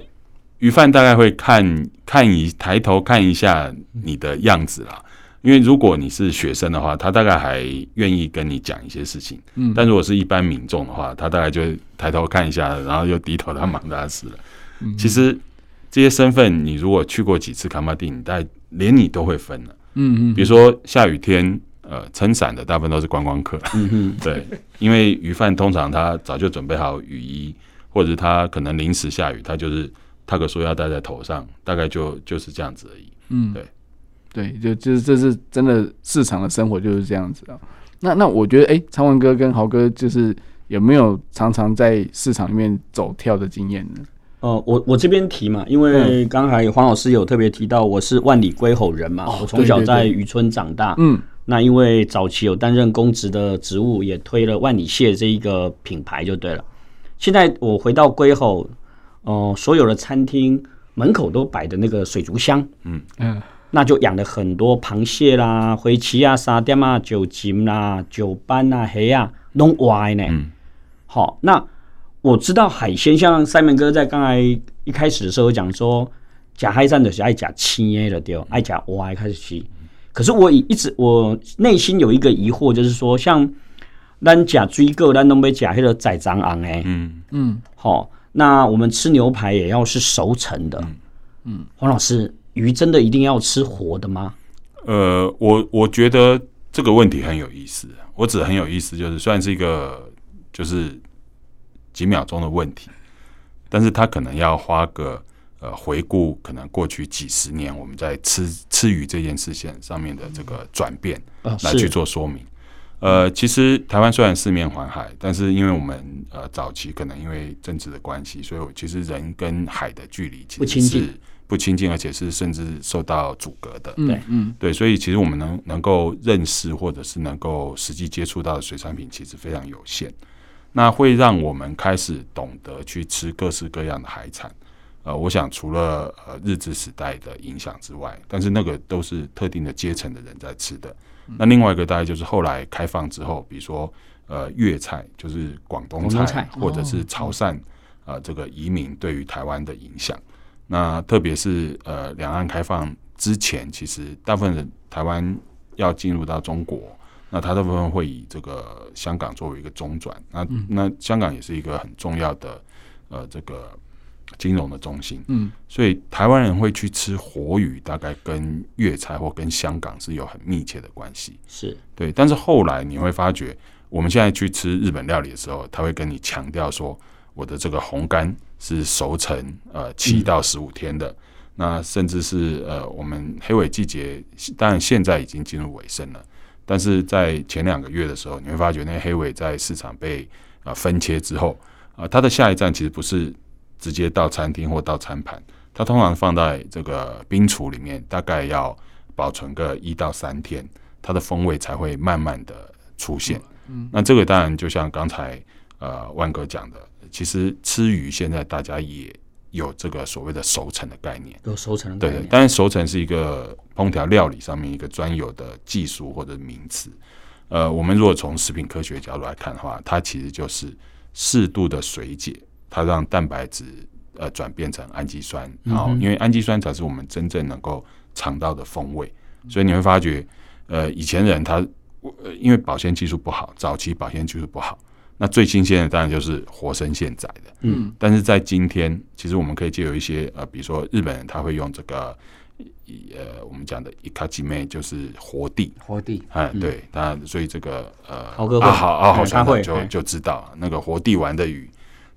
Speaker 7: 鱼贩大概会看看一抬头看一下你的样子啦。因为如果你是学生的话，他大概还愿意跟你讲一些事情。嗯，但如果是一般民众的话，他大概就抬头看一下，然后又低头他忙他的事了。嗯，其实这些身份，你如果去过几次崁仔顶，你大概连你都会分了。嗯嗯，比如说下雨天，呃，撑伞的大部分都是观光客。嗯嗯，对，因为鱼贩通常他早就准备好雨衣，或者是他可能临时下雨，他就是他个塑料袋在头上，大概就就是这样子而已。嗯，对。
Speaker 6: 对，就就是这是真的市场的生活就是这样子啊。那那我觉得，哎、欸，昌文哥跟豪哥就是有没有常常在市场里面走跳的经验呢？
Speaker 2: 哦、呃，我我这边提嘛，因为刚才黄老师有特别提到，我是万里归吼人嘛，哦、我从小在渔村长大。嗯，那因为早期有担任公职的职务，也推了万里蟹这一个品牌就对了。现在我回到归侯，哦、呃，所有的餐厅门口都摆的那个水族箱。嗯嗯。那就养了很多螃蟹啦、灰鳍啊、沙嗲啊、酒精啦、酒斑啊、黑啊，弄歪呢。好、嗯，那我知道海鲜，像三明哥在刚才一开始的时候讲说，假海产的是爱假青的对，爱假歪开始吃。可是我一直我内心有一个疑惑，就是说，像咱假追个，咱都没假黑的仔长昂哎。嗯嗯。好，那我们吃牛排也要是熟成的。嗯，黄老师。鱼真的一定要吃活的吗？
Speaker 7: 呃，我我觉得这个问题很有意思。我指很有意思，就是虽然是一个就是几秒钟的问题，但是他可能要花个呃回顾，可能过去几十年我们在吃吃鱼这件事情上面的这个转变来去做说明。呃，其实台湾虽然四面环海，但是因为我们呃早期可能因为政治的关系，所以其实人跟海的距离其实是。不亲近，而且是甚至受到阻隔的。对，嗯，对，所以其实我们能能够认识或者是能够实际接触到的水产品，其实非常有限。那会让我们开始懂得去吃各式各样的海产。呃，我想除了呃日治时代的影响之外，但是那个都是特定的阶层的人在吃的。那另外一个大概就是后来开放之后，比如说呃粤菜，就是广东菜，菜或者是潮汕啊，这个移民对于台湾的影响。那特别是呃，两岸开放之前，其实大部分人台湾要进入到中国，那它大部分会以这个香港作为一个中转。那那香港也是一个很重要的呃这个金融的中心。嗯，所以台湾人会去吃活鱼，大概跟粤菜或跟香港是有很密切的关系。
Speaker 2: 是
Speaker 7: 对，但是后来你会发觉，我们现在去吃日本料理的时候，他会跟你强调说，我的这个红干。是熟成呃七到十五天的，嗯、那甚至是呃我们黑尾季节，当然现在已经进入尾声了，但是在前两个月的时候，你会发觉那黑尾在市场被啊、呃、分切之后啊、呃，它的下一站其实不是直接到餐厅或到餐盘，它通常放在这个冰橱里面，大概要保存个一到三天，它的风味才会慢慢的出现。嗯，嗯那这个当然就像刚才呃万哥讲的。其实吃鱼现在大家也有这个所谓的熟成的概念，
Speaker 2: 有熟成的概念。
Speaker 7: 对，但是熟成是一个烹调料理上面一个专有的技术或者名词。呃，我们如果从食品科学角度来看的话，它其实就是适度的水解，它让蛋白质呃转变成氨基酸，然后因为氨基酸才是我们真正能够尝到的风味。所以你会发觉，呃，以前人他呃因为保鲜技术不好，早期保鲜技术不好。那最新鲜的当然就是活生现宰的，嗯，但是在今天，其实我们可以借由一些呃，比如说日本人他会用这个呃，我们讲的伊卡吉妹就是活地，
Speaker 2: 活地，
Speaker 7: 哎，对，那所以这个呃，
Speaker 2: 豪哥啊
Speaker 7: 好啊好，他会就就知道那个活地玩的鱼，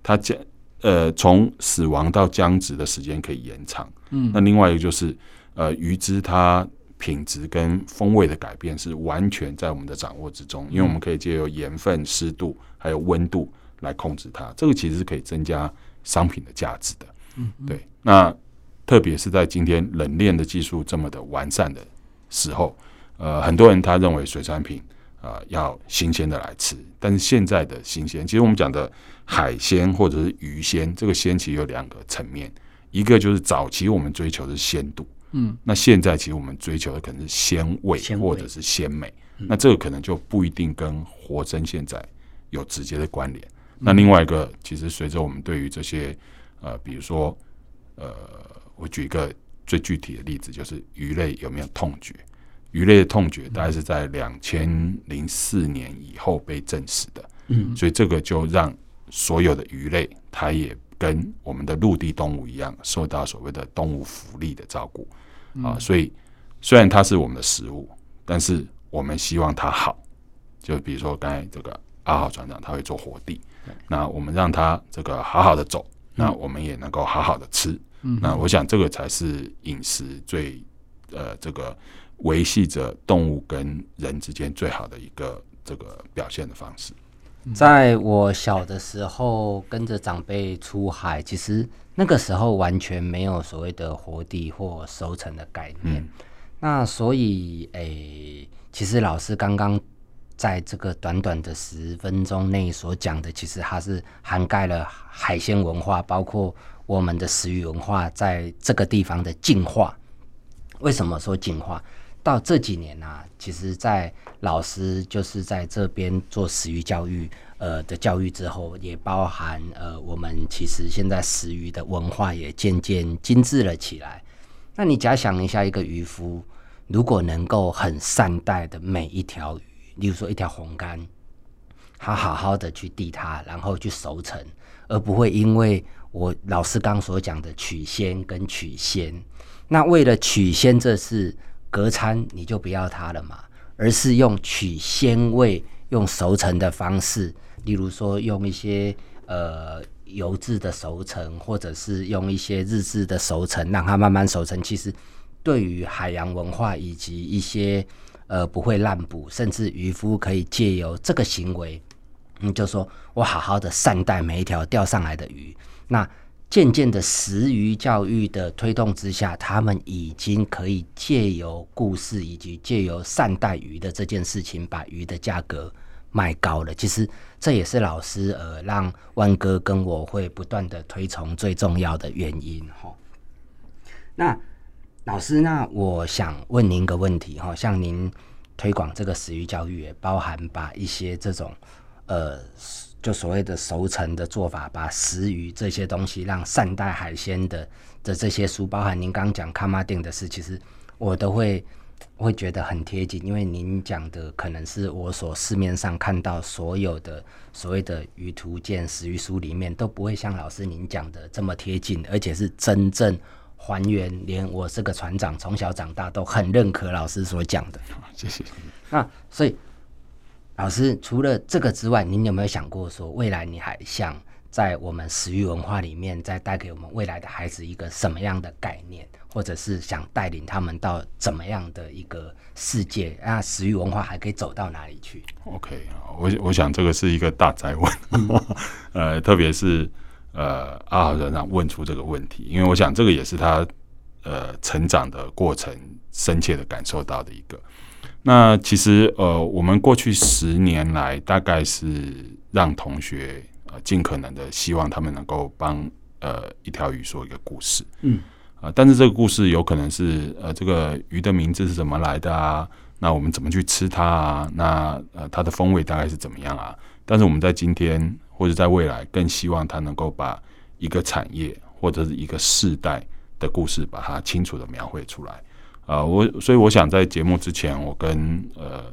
Speaker 7: 它将呃从死亡到僵直的时间可以延长，嗯，那另外一个就是呃鱼汁它品质跟风味的改变是完全在我们的掌握之中，因为我们可以借由盐分、湿度还有温度来控制它，这个其实是可以增加商品的价值的。嗯，对。那特别是在今天冷链的技术这么的完善的时候，呃，很多人他认为水产品啊、呃、要新鲜的来吃，但是现在的新鲜，其实我们讲的海鲜或者是鱼鲜，这个鲜其实有两个层面，一个就是早期我们追求的是鲜度。嗯，那现在其实我们追求的可能是鲜味或者是鲜美，那这个可能就不一定跟活生现在有直接的关联。那另外一个，其实随着我们对于这些呃，比如说呃，我举一个最具体的例子，就是鱼类有没有痛觉？鱼类的痛觉大概是在两千零四年以后被证实的。嗯，所以这个就让所有的鱼类它也跟我们的陆地动物一样，受到所谓的动物福利的照顾。啊，所以虽然它是我们的食物，但是我们希望它好。就比如说刚才这个阿豪船长，他会做活地，那我们让他这个好好的走，那我们也能够好好的吃。那我想这个才是饮食最呃这个维系着动物跟人之间最好的一个这个表现的方式。
Speaker 5: 在我小的时候，跟着长辈出海，其实那个时候完全没有所谓的活地或熟成的概念。嗯、那所以，诶、欸，其实老师刚刚在这个短短的十分钟内所讲的，其实它是涵盖了海鲜文化，包括我们的食鱼文化在这个地方的进化。为什么说进化？到这几年啊，其实，在老师就是在这边做食鱼教育，呃的教育之后，也包含呃，我们其实现在食鱼的文化也渐渐精致了起来。那你假想一下，一个渔夫如果能够很善待的每一条鱼，例如说一条红干，他好好的去地它，然后去熟成，而不会因为我老师刚所讲的取鲜跟取鲜，那为了取鲜这事。隔餐你就不要它了嘛，而是用取鲜味、用熟成的方式，例如说用一些呃油渍的熟成，或者是用一些日制的熟成，让它慢慢熟成。其实对于海洋文化以及一些呃不会滥捕，甚至渔夫可以借由这个行为，嗯，就说我好好的善待每一条钓上来的鱼，那。渐渐的，食鱼教育的推动之下，他们已经可以借由故事以及借由善待鱼的这件事情，把鱼的价格卖高了。其实这也是老师呃让万哥跟我会不断的推崇最重要的原因哈。那老师，那我想问您一个问题哈，像您推广这个食鱼教育，包含把一些这种呃。就所谓的熟成的做法，把食鱼这些东西，让善待海鲜的的这些书，包含您刚讲卡马丁的事，其实我都会会觉得很贴近，因为您讲的可能是我所市面上看到所有的所谓的鱼图鉴、食鱼书里面都不会像老师您讲的这么贴近，而且是真正还原，连我这个船长从小长大都很认可老师所讲的。
Speaker 7: 谢谢。
Speaker 5: 那所以。老师，除了这个之外，您有没有想过说，未来你还想在我们食育文化里面，再带给我们未来的孩子一个什么样的概念，或者是想带领他们到怎么样的一个世界？那食育文化还可以走到哪里去
Speaker 7: ？OK，我我想这个是一个大哉问，呃，特别是呃阿豪船长问出这个问题，因为我想这个也是他呃成长的过程深切的感受到的一个。那其实呃，我们过去十年来，大概是让同学呃尽可能的希望他们能够帮呃一条鱼说一个故事，嗯，啊、呃，但是这个故事有可能是呃这个鱼的名字是怎么来的啊？那我们怎么去吃它啊？那呃它的风味大概是怎么样啊？但是我们在今天或者在未来，更希望它能够把一个产业或者是一个世代的故事，把它清楚的描绘出来。啊、呃，我所以我想在节目之前，我跟呃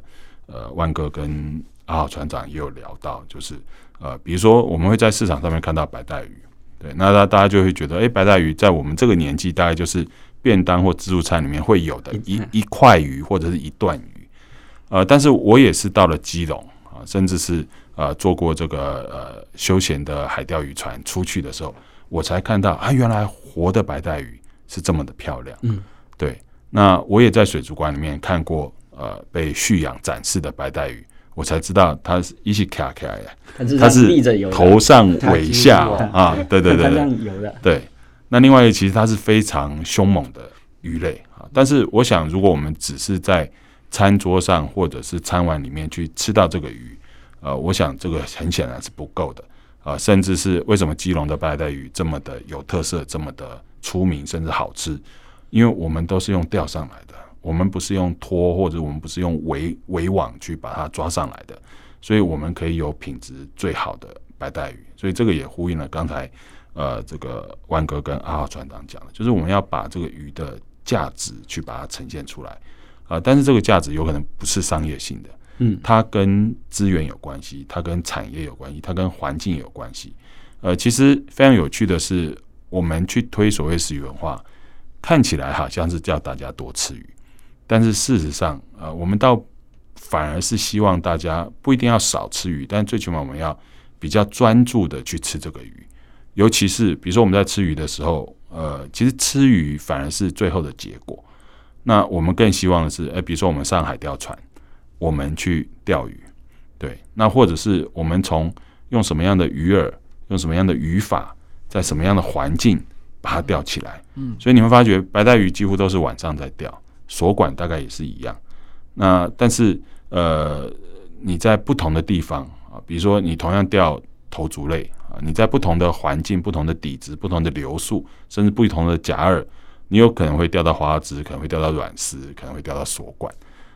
Speaker 7: 呃万哥跟阿豪船长也有聊到，就是呃，比如说我们会在市场上面看到白带鱼，对，那大大家就会觉得，哎、欸，白带鱼在我们这个年纪，大概就是便当或自助餐里面会有的一一块鱼或者是一段鱼，呃，但是我也是到了基隆啊，甚至是呃坐过这个呃休闲的海钓渔船出去的时候，我才看到啊，原来活的白带鱼是这么的漂亮，嗯，对。那我也在水族馆里面看过，呃，被蓄养展示的白带鱼，我才知道它是一起卡卡的，它是头上尾下啊，对对对对，对。那另外其实它是非常凶猛的鱼类啊，但是我想，如果我们只是在餐桌上或者是餐碗里面去吃到这个鱼，呃，我想这个很显然是不够的啊，甚至是为什么基隆的白带鱼这么的有特色，这么的出名，甚至好吃。因为我们都是用钓上来的，我们不是用拖或者我们不是用围围网去把它抓上来的，所以我们可以有品质最好的白带鱼。所以这个也呼应了刚才呃这个万哥跟阿浩船长讲的，就是我们要把这个鱼的价值去把它呈现出来啊、呃。但是这个价值有可能不是商业性的，嗯，它跟资源有关系，它跟产业有关系，它跟环境有关系。呃，其实非常有趣的是，我们去推所谓食鱼文化。看起来好像是叫大家多吃鱼，但是事实上，呃，我们倒反而是希望大家不一定要少吃鱼，但最起码我们要比较专注的去吃这个鱼。尤其是比如说我们在吃鱼的时候，呃，其实吃鱼反而是最后的结果。那我们更希望的是，诶，比如说我们上海钓船，我们去钓鱼，对，那或者是我们从用什么样的鱼饵，用什么样的渔法，在什么样的环境。把它钓起来，嗯，所以你会发觉白带鱼几乎都是晚上在钓，锁管大概也是一样。那但是呃，你在不同的地方啊，比如说你同样钓头足类啊，你在不同的环境、不同的底子、不同的流速，甚至不同的假饵，你有可能会钓到花枝，可能会钓到软丝，可能会钓到锁管。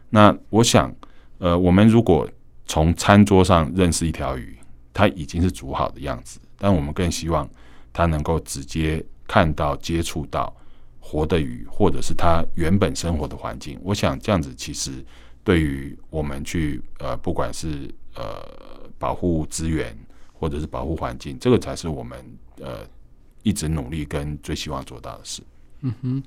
Speaker 7: 那我想，呃，我们如果从餐桌上认识一条鱼，它已经是煮好的样子，但我们更希望它能够直接。看到、接触到活的鱼，或者是它原本生活的环境，我想这样子其实对于我们去呃，不管是呃保护资源，或者是保护环境，这个才是我们呃一直努力跟最希望做到的事。
Speaker 6: 嗯哼。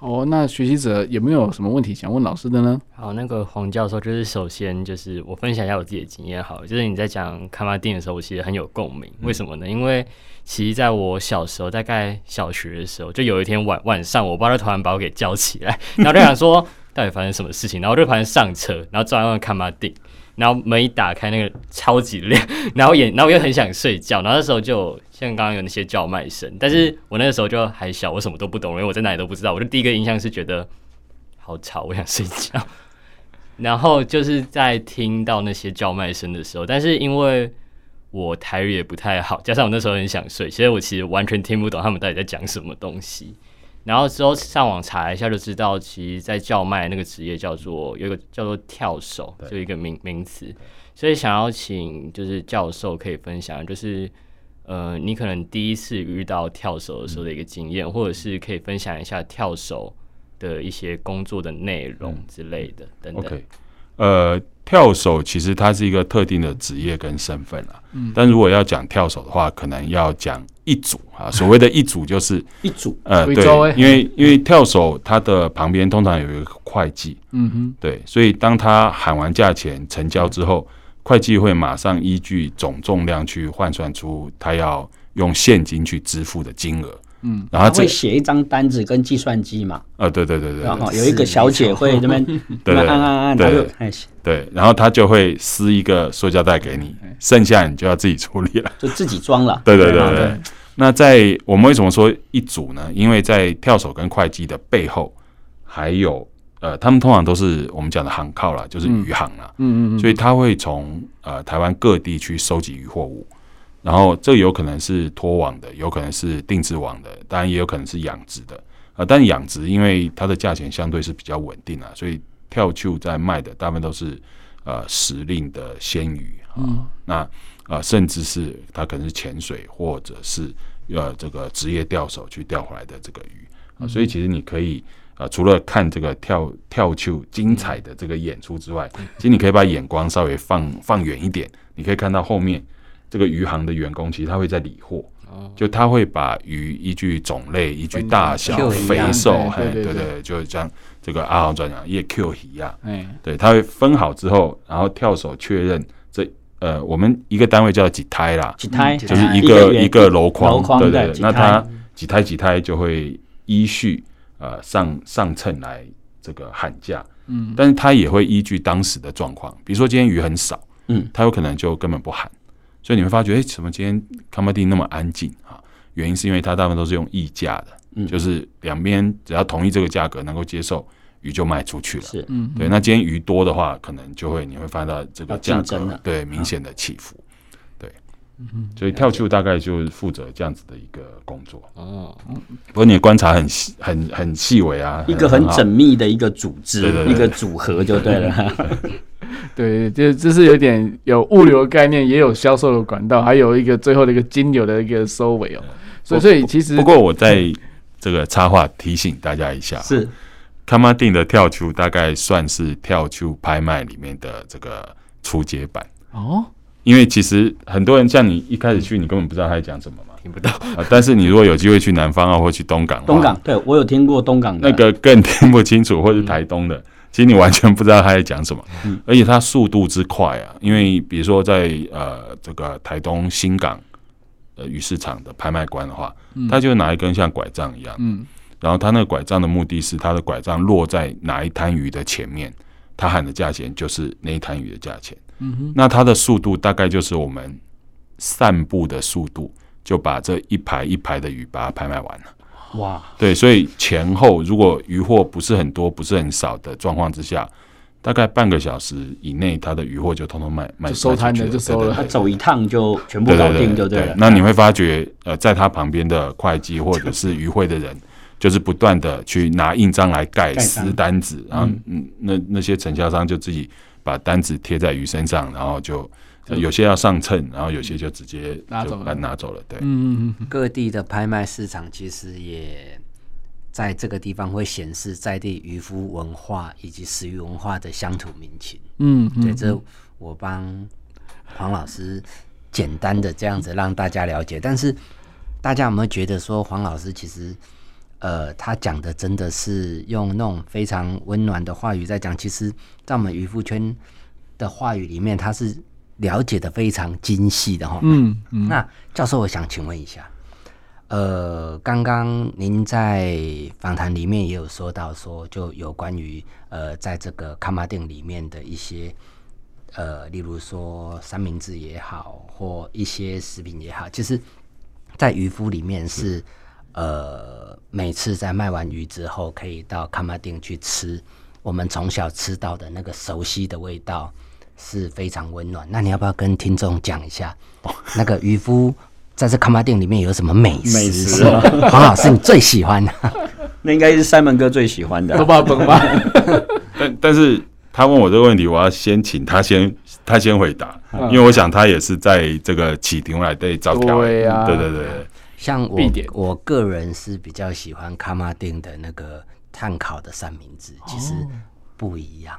Speaker 6: 哦，那学习者有没有什么问题想问老师的呢？
Speaker 8: 好，那个黄教授，就是首先就是我分享一下我自己的经验，好了，就是你在讲卡马丁的时候，我其实很有共鸣。为什么呢？因为其实在我小时候，大概小学的时候，就有一天晚晚上，我爸就突然把我给叫起来，然后就想说到底发生什么事情，然后就突然上车，然后转换卡马丁。然后门一打开，那个超级亮，然后也，然后我又很想睡觉，然后那时候就像刚刚有那些叫卖声，但是我那个时候就还小，我什么都不懂，因为我在哪里都不知道，我就第一个印象是觉得好吵，我想睡觉。然后就是在听到那些叫卖声的时候，但是因为我台语也不太好，加上我那时候很想睡，所以我其实完全听不懂他们到底在讲什么东西。然后之后上网查一下就知道，其实，在叫卖那个职业叫做有一个叫做跳手，就一个名名词。所以想要请就是教授可以分享，就是呃，你可能第一次遇到跳手的时候的一个经验，嗯、或者是可以分享一下跳手的一些工作的内容之类的、嗯、等等。Okay.
Speaker 7: 呃，跳手其实它是一个特定的职业跟身份啊。嗯。但如果要讲跳手的话，可能要讲一组啊。所谓的一组就是
Speaker 2: 一组。
Speaker 7: 呃，对，因为因为跳手它的旁边通常有一个会计。嗯哼。对，所以当他喊完价钱成交之后，会计会马上依据总重量去换算出他要用现金去支付的金额。
Speaker 2: 嗯，然后会写一张单子跟计算机嘛？
Speaker 7: 呃、哦，对对对对，
Speaker 2: 然后有一个小姐会这边 对按按按，对对
Speaker 7: 对，然后他就会撕一个塑胶袋给你，剩下你就要自己处理了，
Speaker 2: 就自己装了。
Speaker 7: 对对对对，对。那在我们为什么说一组呢？因为在跳手跟会计的背后，还有呃，他们通常都是我们讲的行靠啦，就是渔行啦。嗯嗯嗯，所以他会从呃台湾各地去收集渔货物。然后这有可能是拖网的，有可能是定制网的，当然也有可能是养殖的啊。但养殖因为它的价钱相对是比较稳定啊，所以跳球在卖的大部分都是呃时令的鲜鱼啊。嗯、那呃甚至是它可能是潜水或者是呃这个职业钓手去钓回来的这个鱼啊。所以其实你可以呃除了看这个跳跳球精彩的这个演出之外，其实你可以把眼光稍微放放远一点，你可以看到后面。这个渔行的员工其实他会在理货，就他会把鱼依据种类、依据大小、肥瘦，嘿，对对对，就像这个阿豪专讲，也 Q 一样，对，他会分好之后，然后跳手确认这呃，我们一个单位叫几胎啦，
Speaker 2: 几胎。
Speaker 7: 就是一个一个箩筐，对对，那他几胎。几胎就会依序呃上上秤来这个喊价，嗯，但是他也会依据当时的状况，比如说今天鱼很少，嗯，他有可能就根本不喊，所以你会发觉，哎，怎么今天康巴蒂那么安静啊？原因是因为它大部分都是用溢价的，嗯，就是两边只要同意这个价格能够接受，鱼就卖出去了，是，嗯，对。那今天鱼多的话，可能就会你会发现到这个价格对明显的起伏。所以跳球大概就是负责这样子的一个工作哦。不过你的观察很细、很很细微啊，
Speaker 2: 一个很缜密的一个组织，一个组合就对了。
Speaker 6: 对，就这是有点有物流的概念，也有销售的管道，还有一个最后的一个金流的一个收尾哦。所以，所以其实
Speaker 7: 不过我在这个插话提醒大家一下，是卡马丁的跳球大概算是跳球拍卖里面的这个初阶版哦。因为其实很多人像你一开始去，你根本不知道他在讲什么嘛，
Speaker 8: 听不到
Speaker 7: 啊。但是你如果有机会去南方啊，或去东港，
Speaker 2: 东港对我有听过东港的
Speaker 7: 那个更听不清楚，或是台东的，嗯、其实你完全不知道他在讲什么。嗯、而且他速度之快啊，因为比如说在呃这个台东新港呃鱼市场的拍卖官的话，嗯、他就拿一根像拐杖一样，嗯，然后他那个拐杖的目的是他的拐杖落在哪一摊鱼的前面，他喊的价钱就是那一摊鱼的价钱。嗯哼，那它的速度大概就是我们散步的速度，就把这一排一排的鱼把它拍卖完了。哇，对，所以前后如果鱼货不是很多、不是很少的状况之下，大概半个小时以内，它的鱼货就通通卖卖
Speaker 6: 收摊的就收了。
Speaker 2: 他走一趟就全部搞定，就对了。
Speaker 7: 那你会发觉，呃，在他旁边的会计或者是鱼会的人，就是不断的去拿印章来盖撕单子，然后嗯，那那些承销商就自己。把单子贴在鱼身上，然后就有些要上秤，然后有些就直接就拿走了，拿走了。对，嗯
Speaker 5: 嗯，各地的拍卖市场其实也在这个地方会显示在地渔夫文化以及食鱼文化的乡土民情。嗯，对，这我帮黄老师简单的这样子让大家了解。但是大家有没有觉得说黄老师其实？呃，他讲的真的是用那种非常温暖的话语在讲。其实，在我们渔夫圈的话语里面，他是了解的非常精细的哈。嗯嗯。那教授，我想请问一下，呃，刚刚您在访谈里面也有说到，说就有关于呃，在这个卡马丁里面的一些呃，例如说三明治也好，或一些食品也好，其实，在渔夫里面是。是呃，每次在卖完鱼之后，可以到卡马丁去吃我们从小吃到的那个熟悉的味道，是非常温暖。那你要不要跟听众讲一下，那个渔夫在这卡马丁里面有什么美食？美食，黄老师你最喜欢的？
Speaker 2: 那应该是三门哥最喜欢的。
Speaker 7: 但但是他问我这个问题，我要先请他先他先回答，因为我想他也是在这个启庭来对招条。对呀，对对对。
Speaker 5: 像我，我个人是比较喜欢卡马丁的那个炭烤的三明治，其实不一样。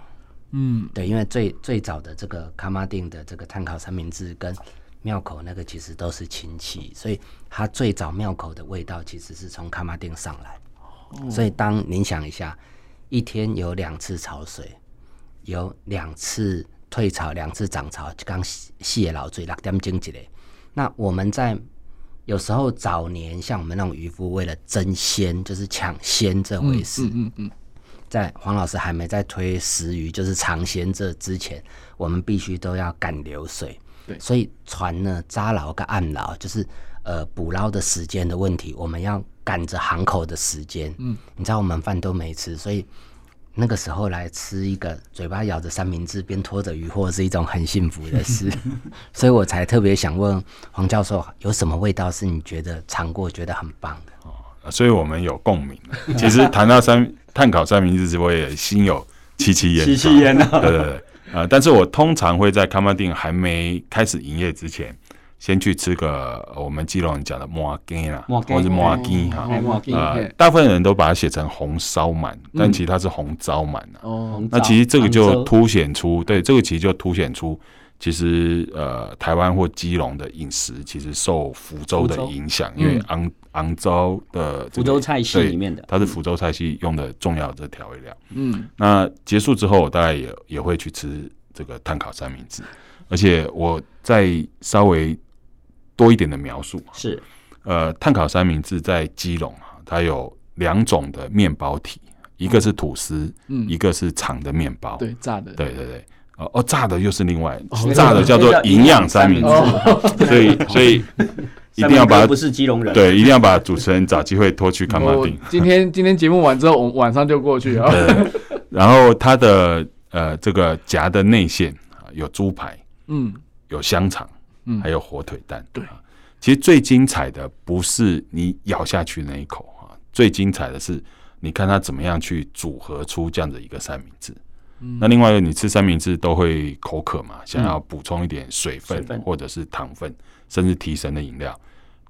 Speaker 5: 嗯，对，因为最最早的这个卡马丁的这个炭烤三明治跟庙口那个其实都是亲戚，所以它最早庙口的味道其实是从卡马丁上来。所以当您想一下，一天有两次潮水，有两次退潮，两次涨潮，就刚谢老最六点钟一个。那我们在有时候早年像我们那种渔夫，为了争鲜，就是抢鲜这回事。嗯嗯，嗯，在黄老师还没在推食鱼，就是尝鲜这之前，我们必须都要赶流水。对，所以船呢扎牢跟岸牢，就是呃捕捞的时间的问题，我们要赶着航口的时间。嗯，你知道我们饭都没吃，所以。那个时候来吃一个嘴巴咬着三明治边拖着鱼货是一种很幸福的事，所以我才特别想问黄教授，有什么味道是你觉得尝过觉得很棒的？
Speaker 7: 哦，所以我们有共鸣。其实谈到三 炭烤三明治，我也心有戚戚焉。戚戚焉啊！对对对，呃，但是我通常会在康巴丁还没开始营业之前。先去吃个我们基隆人讲的麻粿啦，或者麻粿哈，呃，大部分人都把它写成红烧鳗，但其实它是红糟鳗呐。哦，那其实这个就凸显出，对，这个其实就凸显出，其实呃，台湾或基隆的饮食其实受福州的影响，因为昂昂州的
Speaker 2: 福州菜系里面的，
Speaker 7: 它是福州菜系用的重要的调味料。嗯，那结束之后，我大概也也会去吃这个炭烤三明治，而且我在稍微。多一点的描述
Speaker 2: 是，
Speaker 7: 呃，碳烤三明治在基隆啊，它有两种的面包体，一个是吐司，
Speaker 6: 嗯。
Speaker 7: 一个是长的面包，
Speaker 6: 对，炸的，
Speaker 7: 对对对，哦哦，炸的又是另外，炸的叫做营养三明治，所以 所以一定要把
Speaker 2: 不是基隆人，
Speaker 7: 对，一定要把主持人找机会拖去看马丁。
Speaker 6: 今天今天节目完之后，我晚上就过去啊。
Speaker 7: 然后它的呃这个夹的内馅有猪排，嗯，有香肠，嗯，还有火腿蛋，
Speaker 6: 对。
Speaker 7: 其实最精彩的不是你咬下去那一口啊，最精彩的是你看它怎么样去组合出这样的一个三明治。嗯、那另外一个，你吃三明治都会口渴嘛，想要补充一点水分，或者是糖分，甚至提神的饮料。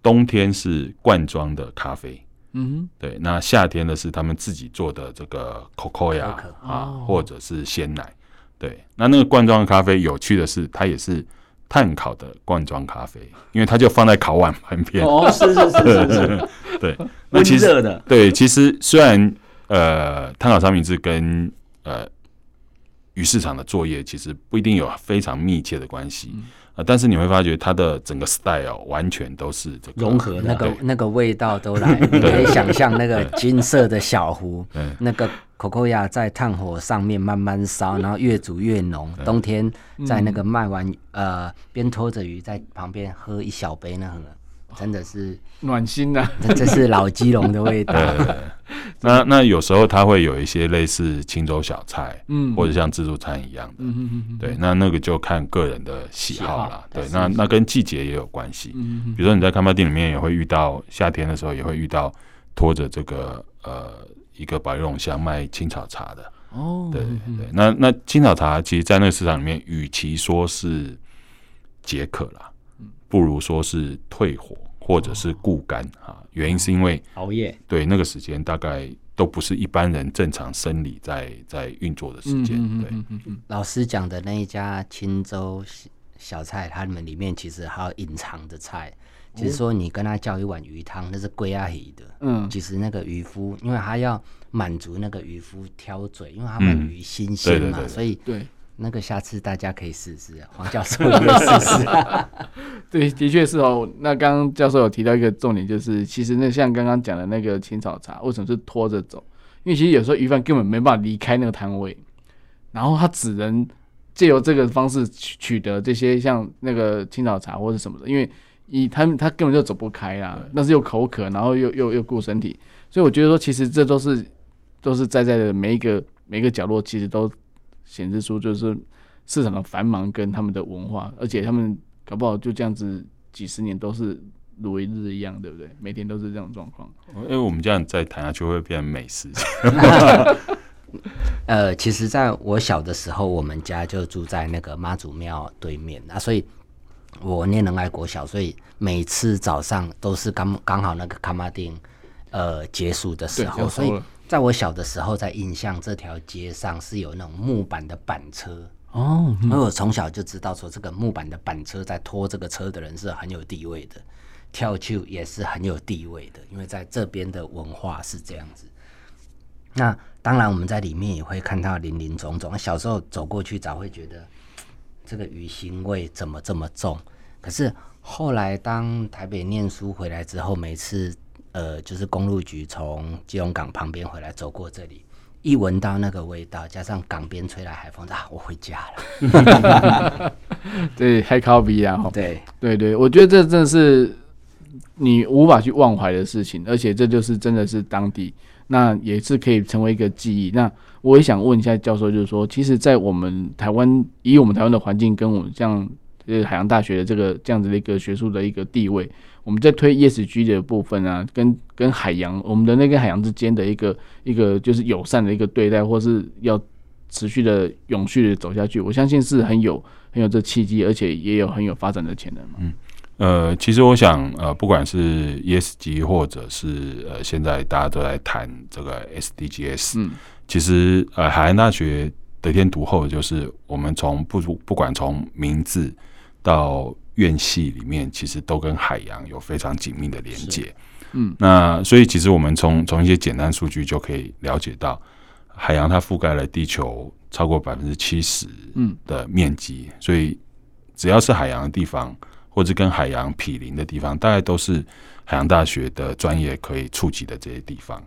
Speaker 7: 冬天是罐装的咖啡，嗯哼，对。那夏天的是他们自己做的这个 Cocoa 啊，哦、或者是鲜奶。对，那那个罐装的咖啡有趣的是，它也是。炭烤的罐装咖啡，因为它就放在烤碗旁边。
Speaker 2: 哦，是是是是是，
Speaker 7: 对。那其实对，其实虽然呃，炭烤三明治跟呃鱼市场的作业其实不一定有非常密切的关系。但是你会发觉它的整个 style 完全都是这个
Speaker 5: 融合，那个那个味道都来。你可以想象那个金色的小壶，那个 cocoa 在炭火上面慢慢烧，然后越煮越浓。冬天在那个卖完呃，边拖着鱼在旁边喝一小杯，那个真的是
Speaker 6: 暖心呐！
Speaker 5: 这是老基隆的味道。
Speaker 7: 那那有时候它会有一些类似清粥小菜，嗯，或者像自助餐一样的，嗯嗯对，那那个就看个人的喜好了，对，那那跟季节也有关系，嗯比如说你在咖啡店里面也会遇到夏天的时候也会遇到拖着这个呃一个保丽龙箱卖青草茶的，哦，对对，那那青草茶其实，在那个市场里面，与其说是解渴啦，不如说是退火。或者是固肝啊，原因是因为
Speaker 2: 熬夜，
Speaker 7: 对那个时间大概都不是一般人正常生理在在运作的时间。对，
Speaker 5: 老师讲的那一家青州小菜，它们里面其实还有隐藏的菜，就是说你跟他叫一碗鱼汤，那是龟阿姨的。嗯，其实那个渔夫，因为他要满足那个渔夫挑嘴，因为他们鱼新鲜嘛，所以对。那个下次大家可以试试，黄教授也试试。
Speaker 6: 对，的确是哦。那刚刚教授有提到一个重点，就是其实那像刚刚讲的那个青草茶，为什么是拖着走？因为其实有时候鱼贩根本没办法离开那个摊位，然后他只能借由这个方式取取得这些像那个青草茶或者什么的，因为一他他根本就走不开啦，但是又口渴，然后又又又顾身体，所以我觉得说，其实这都是都是在在的每一个每一个角落，其实都。显示出就是市场的繁忙跟他们的文化，而且他们搞不好就这样子几十年都是如一日一样，对不对？每天都是这种状况。
Speaker 7: 因为我们这样再谈下去会变成美食。
Speaker 5: 呃，其实在我小的时候，我们家就住在那个妈祖庙对面啊，所以我念仁爱国小，所以每次早上都是刚刚好那个卡马丁呃结束的时候，所以。在我小的时候，在印象这条街上是有那种木板的板车哦，因为我从小就知道说，这个木板的板车在拖这个车的人是很有地位的，跳去也是很有地位的，因为在这边的文化是这样子。那当然，我们在里面也会看到林林总总。小时候走过去，早会觉得这个鱼腥味怎么这么重？可是后来当台北念书回来之后，每次。呃，就是公路局从基隆港旁边回来，走过这里，一闻到那个味道，加上港边吹来海风，啊，我回家了。
Speaker 6: 对，海口味啊，
Speaker 5: 对
Speaker 6: 对对，我觉得这真的是你无法去忘怀的事情，而且这就是真的是当地，那也是可以成为一个记忆。那我也想问一下教授，就是说，其实，在我们台湾，以我们台湾的环境，跟我们这样，呃，海洋大学的这个这样子的一个学术的一个地位。我们在推 ESG 的部分啊，跟跟海洋，我们的那个海洋之间的一个一个就是友善的一个对待，或是要持续的永续的走下去，我相信是很有很有这契机，而且也有很有发展的潜能。
Speaker 7: 嗯，呃，其实我想，呃，不管是 ESG 或者是呃，现在大家都在谈这个 SDGs，嗯，其实呃，海洋大学得天独厚的就是我们从不不管从名字到院系里面其实都跟海洋有非常紧密的连接，嗯，那所以其实我们从从一些简单数据就可以了解到，海洋它覆盖了地球超过百分之七十的面积，嗯，所以只要是海洋的地方，或者跟海洋毗邻的地方，大概都是海洋大学的专业可以触及的这些地方。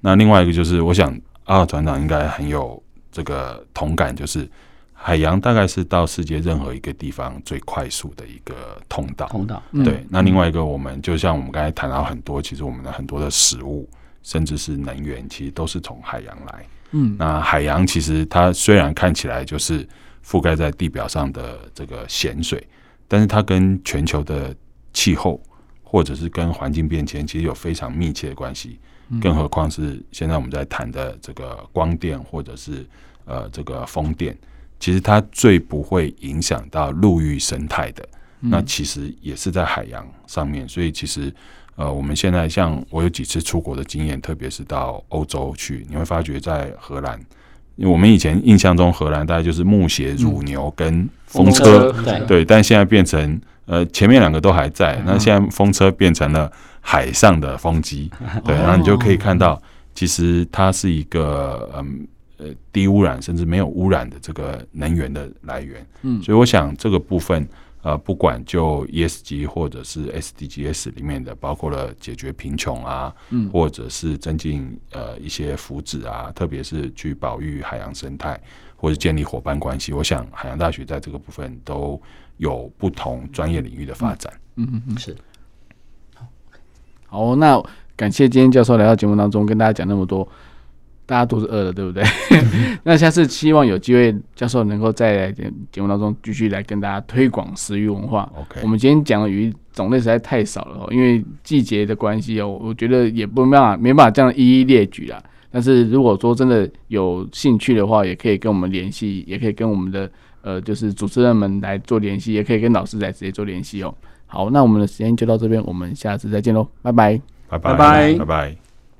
Speaker 7: 那另外一个就是，我想阿尔团长应该很有这个同感，就是海洋大概是到世界任何一个地方最快速的一个通道。
Speaker 2: 通道，
Speaker 7: 对。嗯、那另外一个，我们就像我们刚才谈到很多，其实我们的很多的食物，甚至是能源，其实都是从海洋来。嗯。那海洋其实它虽然看起来就是覆盖在地表上的这个咸水，但是它跟全球的气候，或者是跟环境变迁，其实有非常密切的关系。更何况是现在我们在谈的这个光电，或者是呃这个风电，其实它最不会影响到陆域生态的，那其实也是在海洋上面。所以其实呃我们现在像我有几次出国的经验，特别是到欧洲去，你会发觉在荷兰，我们以前印象中荷兰大概就是木鞋、乳牛跟风车，对，但现在变成呃前面两个都还在，那现在风车变成了。海上的风机，对，然后你就可以看到，其实它是一个嗯呃低污染甚至没有污染的这个能源的来源。嗯，所以我想这个部分呃，不管就 ESG 或者是 SDGs 里面的，包括了解决贫穷啊，嗯，或者是增进呃一些福祉啊，特别是去保育海洋生态或者建立伙伴关系，我想海洋大学在这个部分都有不同专业领域的发展。
Speaker 6: 嗯嗯嗯，是。好，那感谢今天教授来到节目当中跟大家讲那么多，大家肚子饿了，对不对？那下次希望有机会，教授能够再来节目当中继续来跟大家推广食鱼文化。
Speaker 7: OK，
Speaker 6: 我们今天讲的鱼种类实在太少了，因为季节的关系哦，我觉得也不没办法没办法这样一一列举啦。但是如果说真的有兴趣的话，也可以跟我们联系，也可以跟我们的呃就是主持人们来做联系，也可以跟老师来直接做联系哦。好，那我们的时间就到这边，我们下次再见喽，拜拜，
Speaker 7: 拜拜，拜拜。拜拜。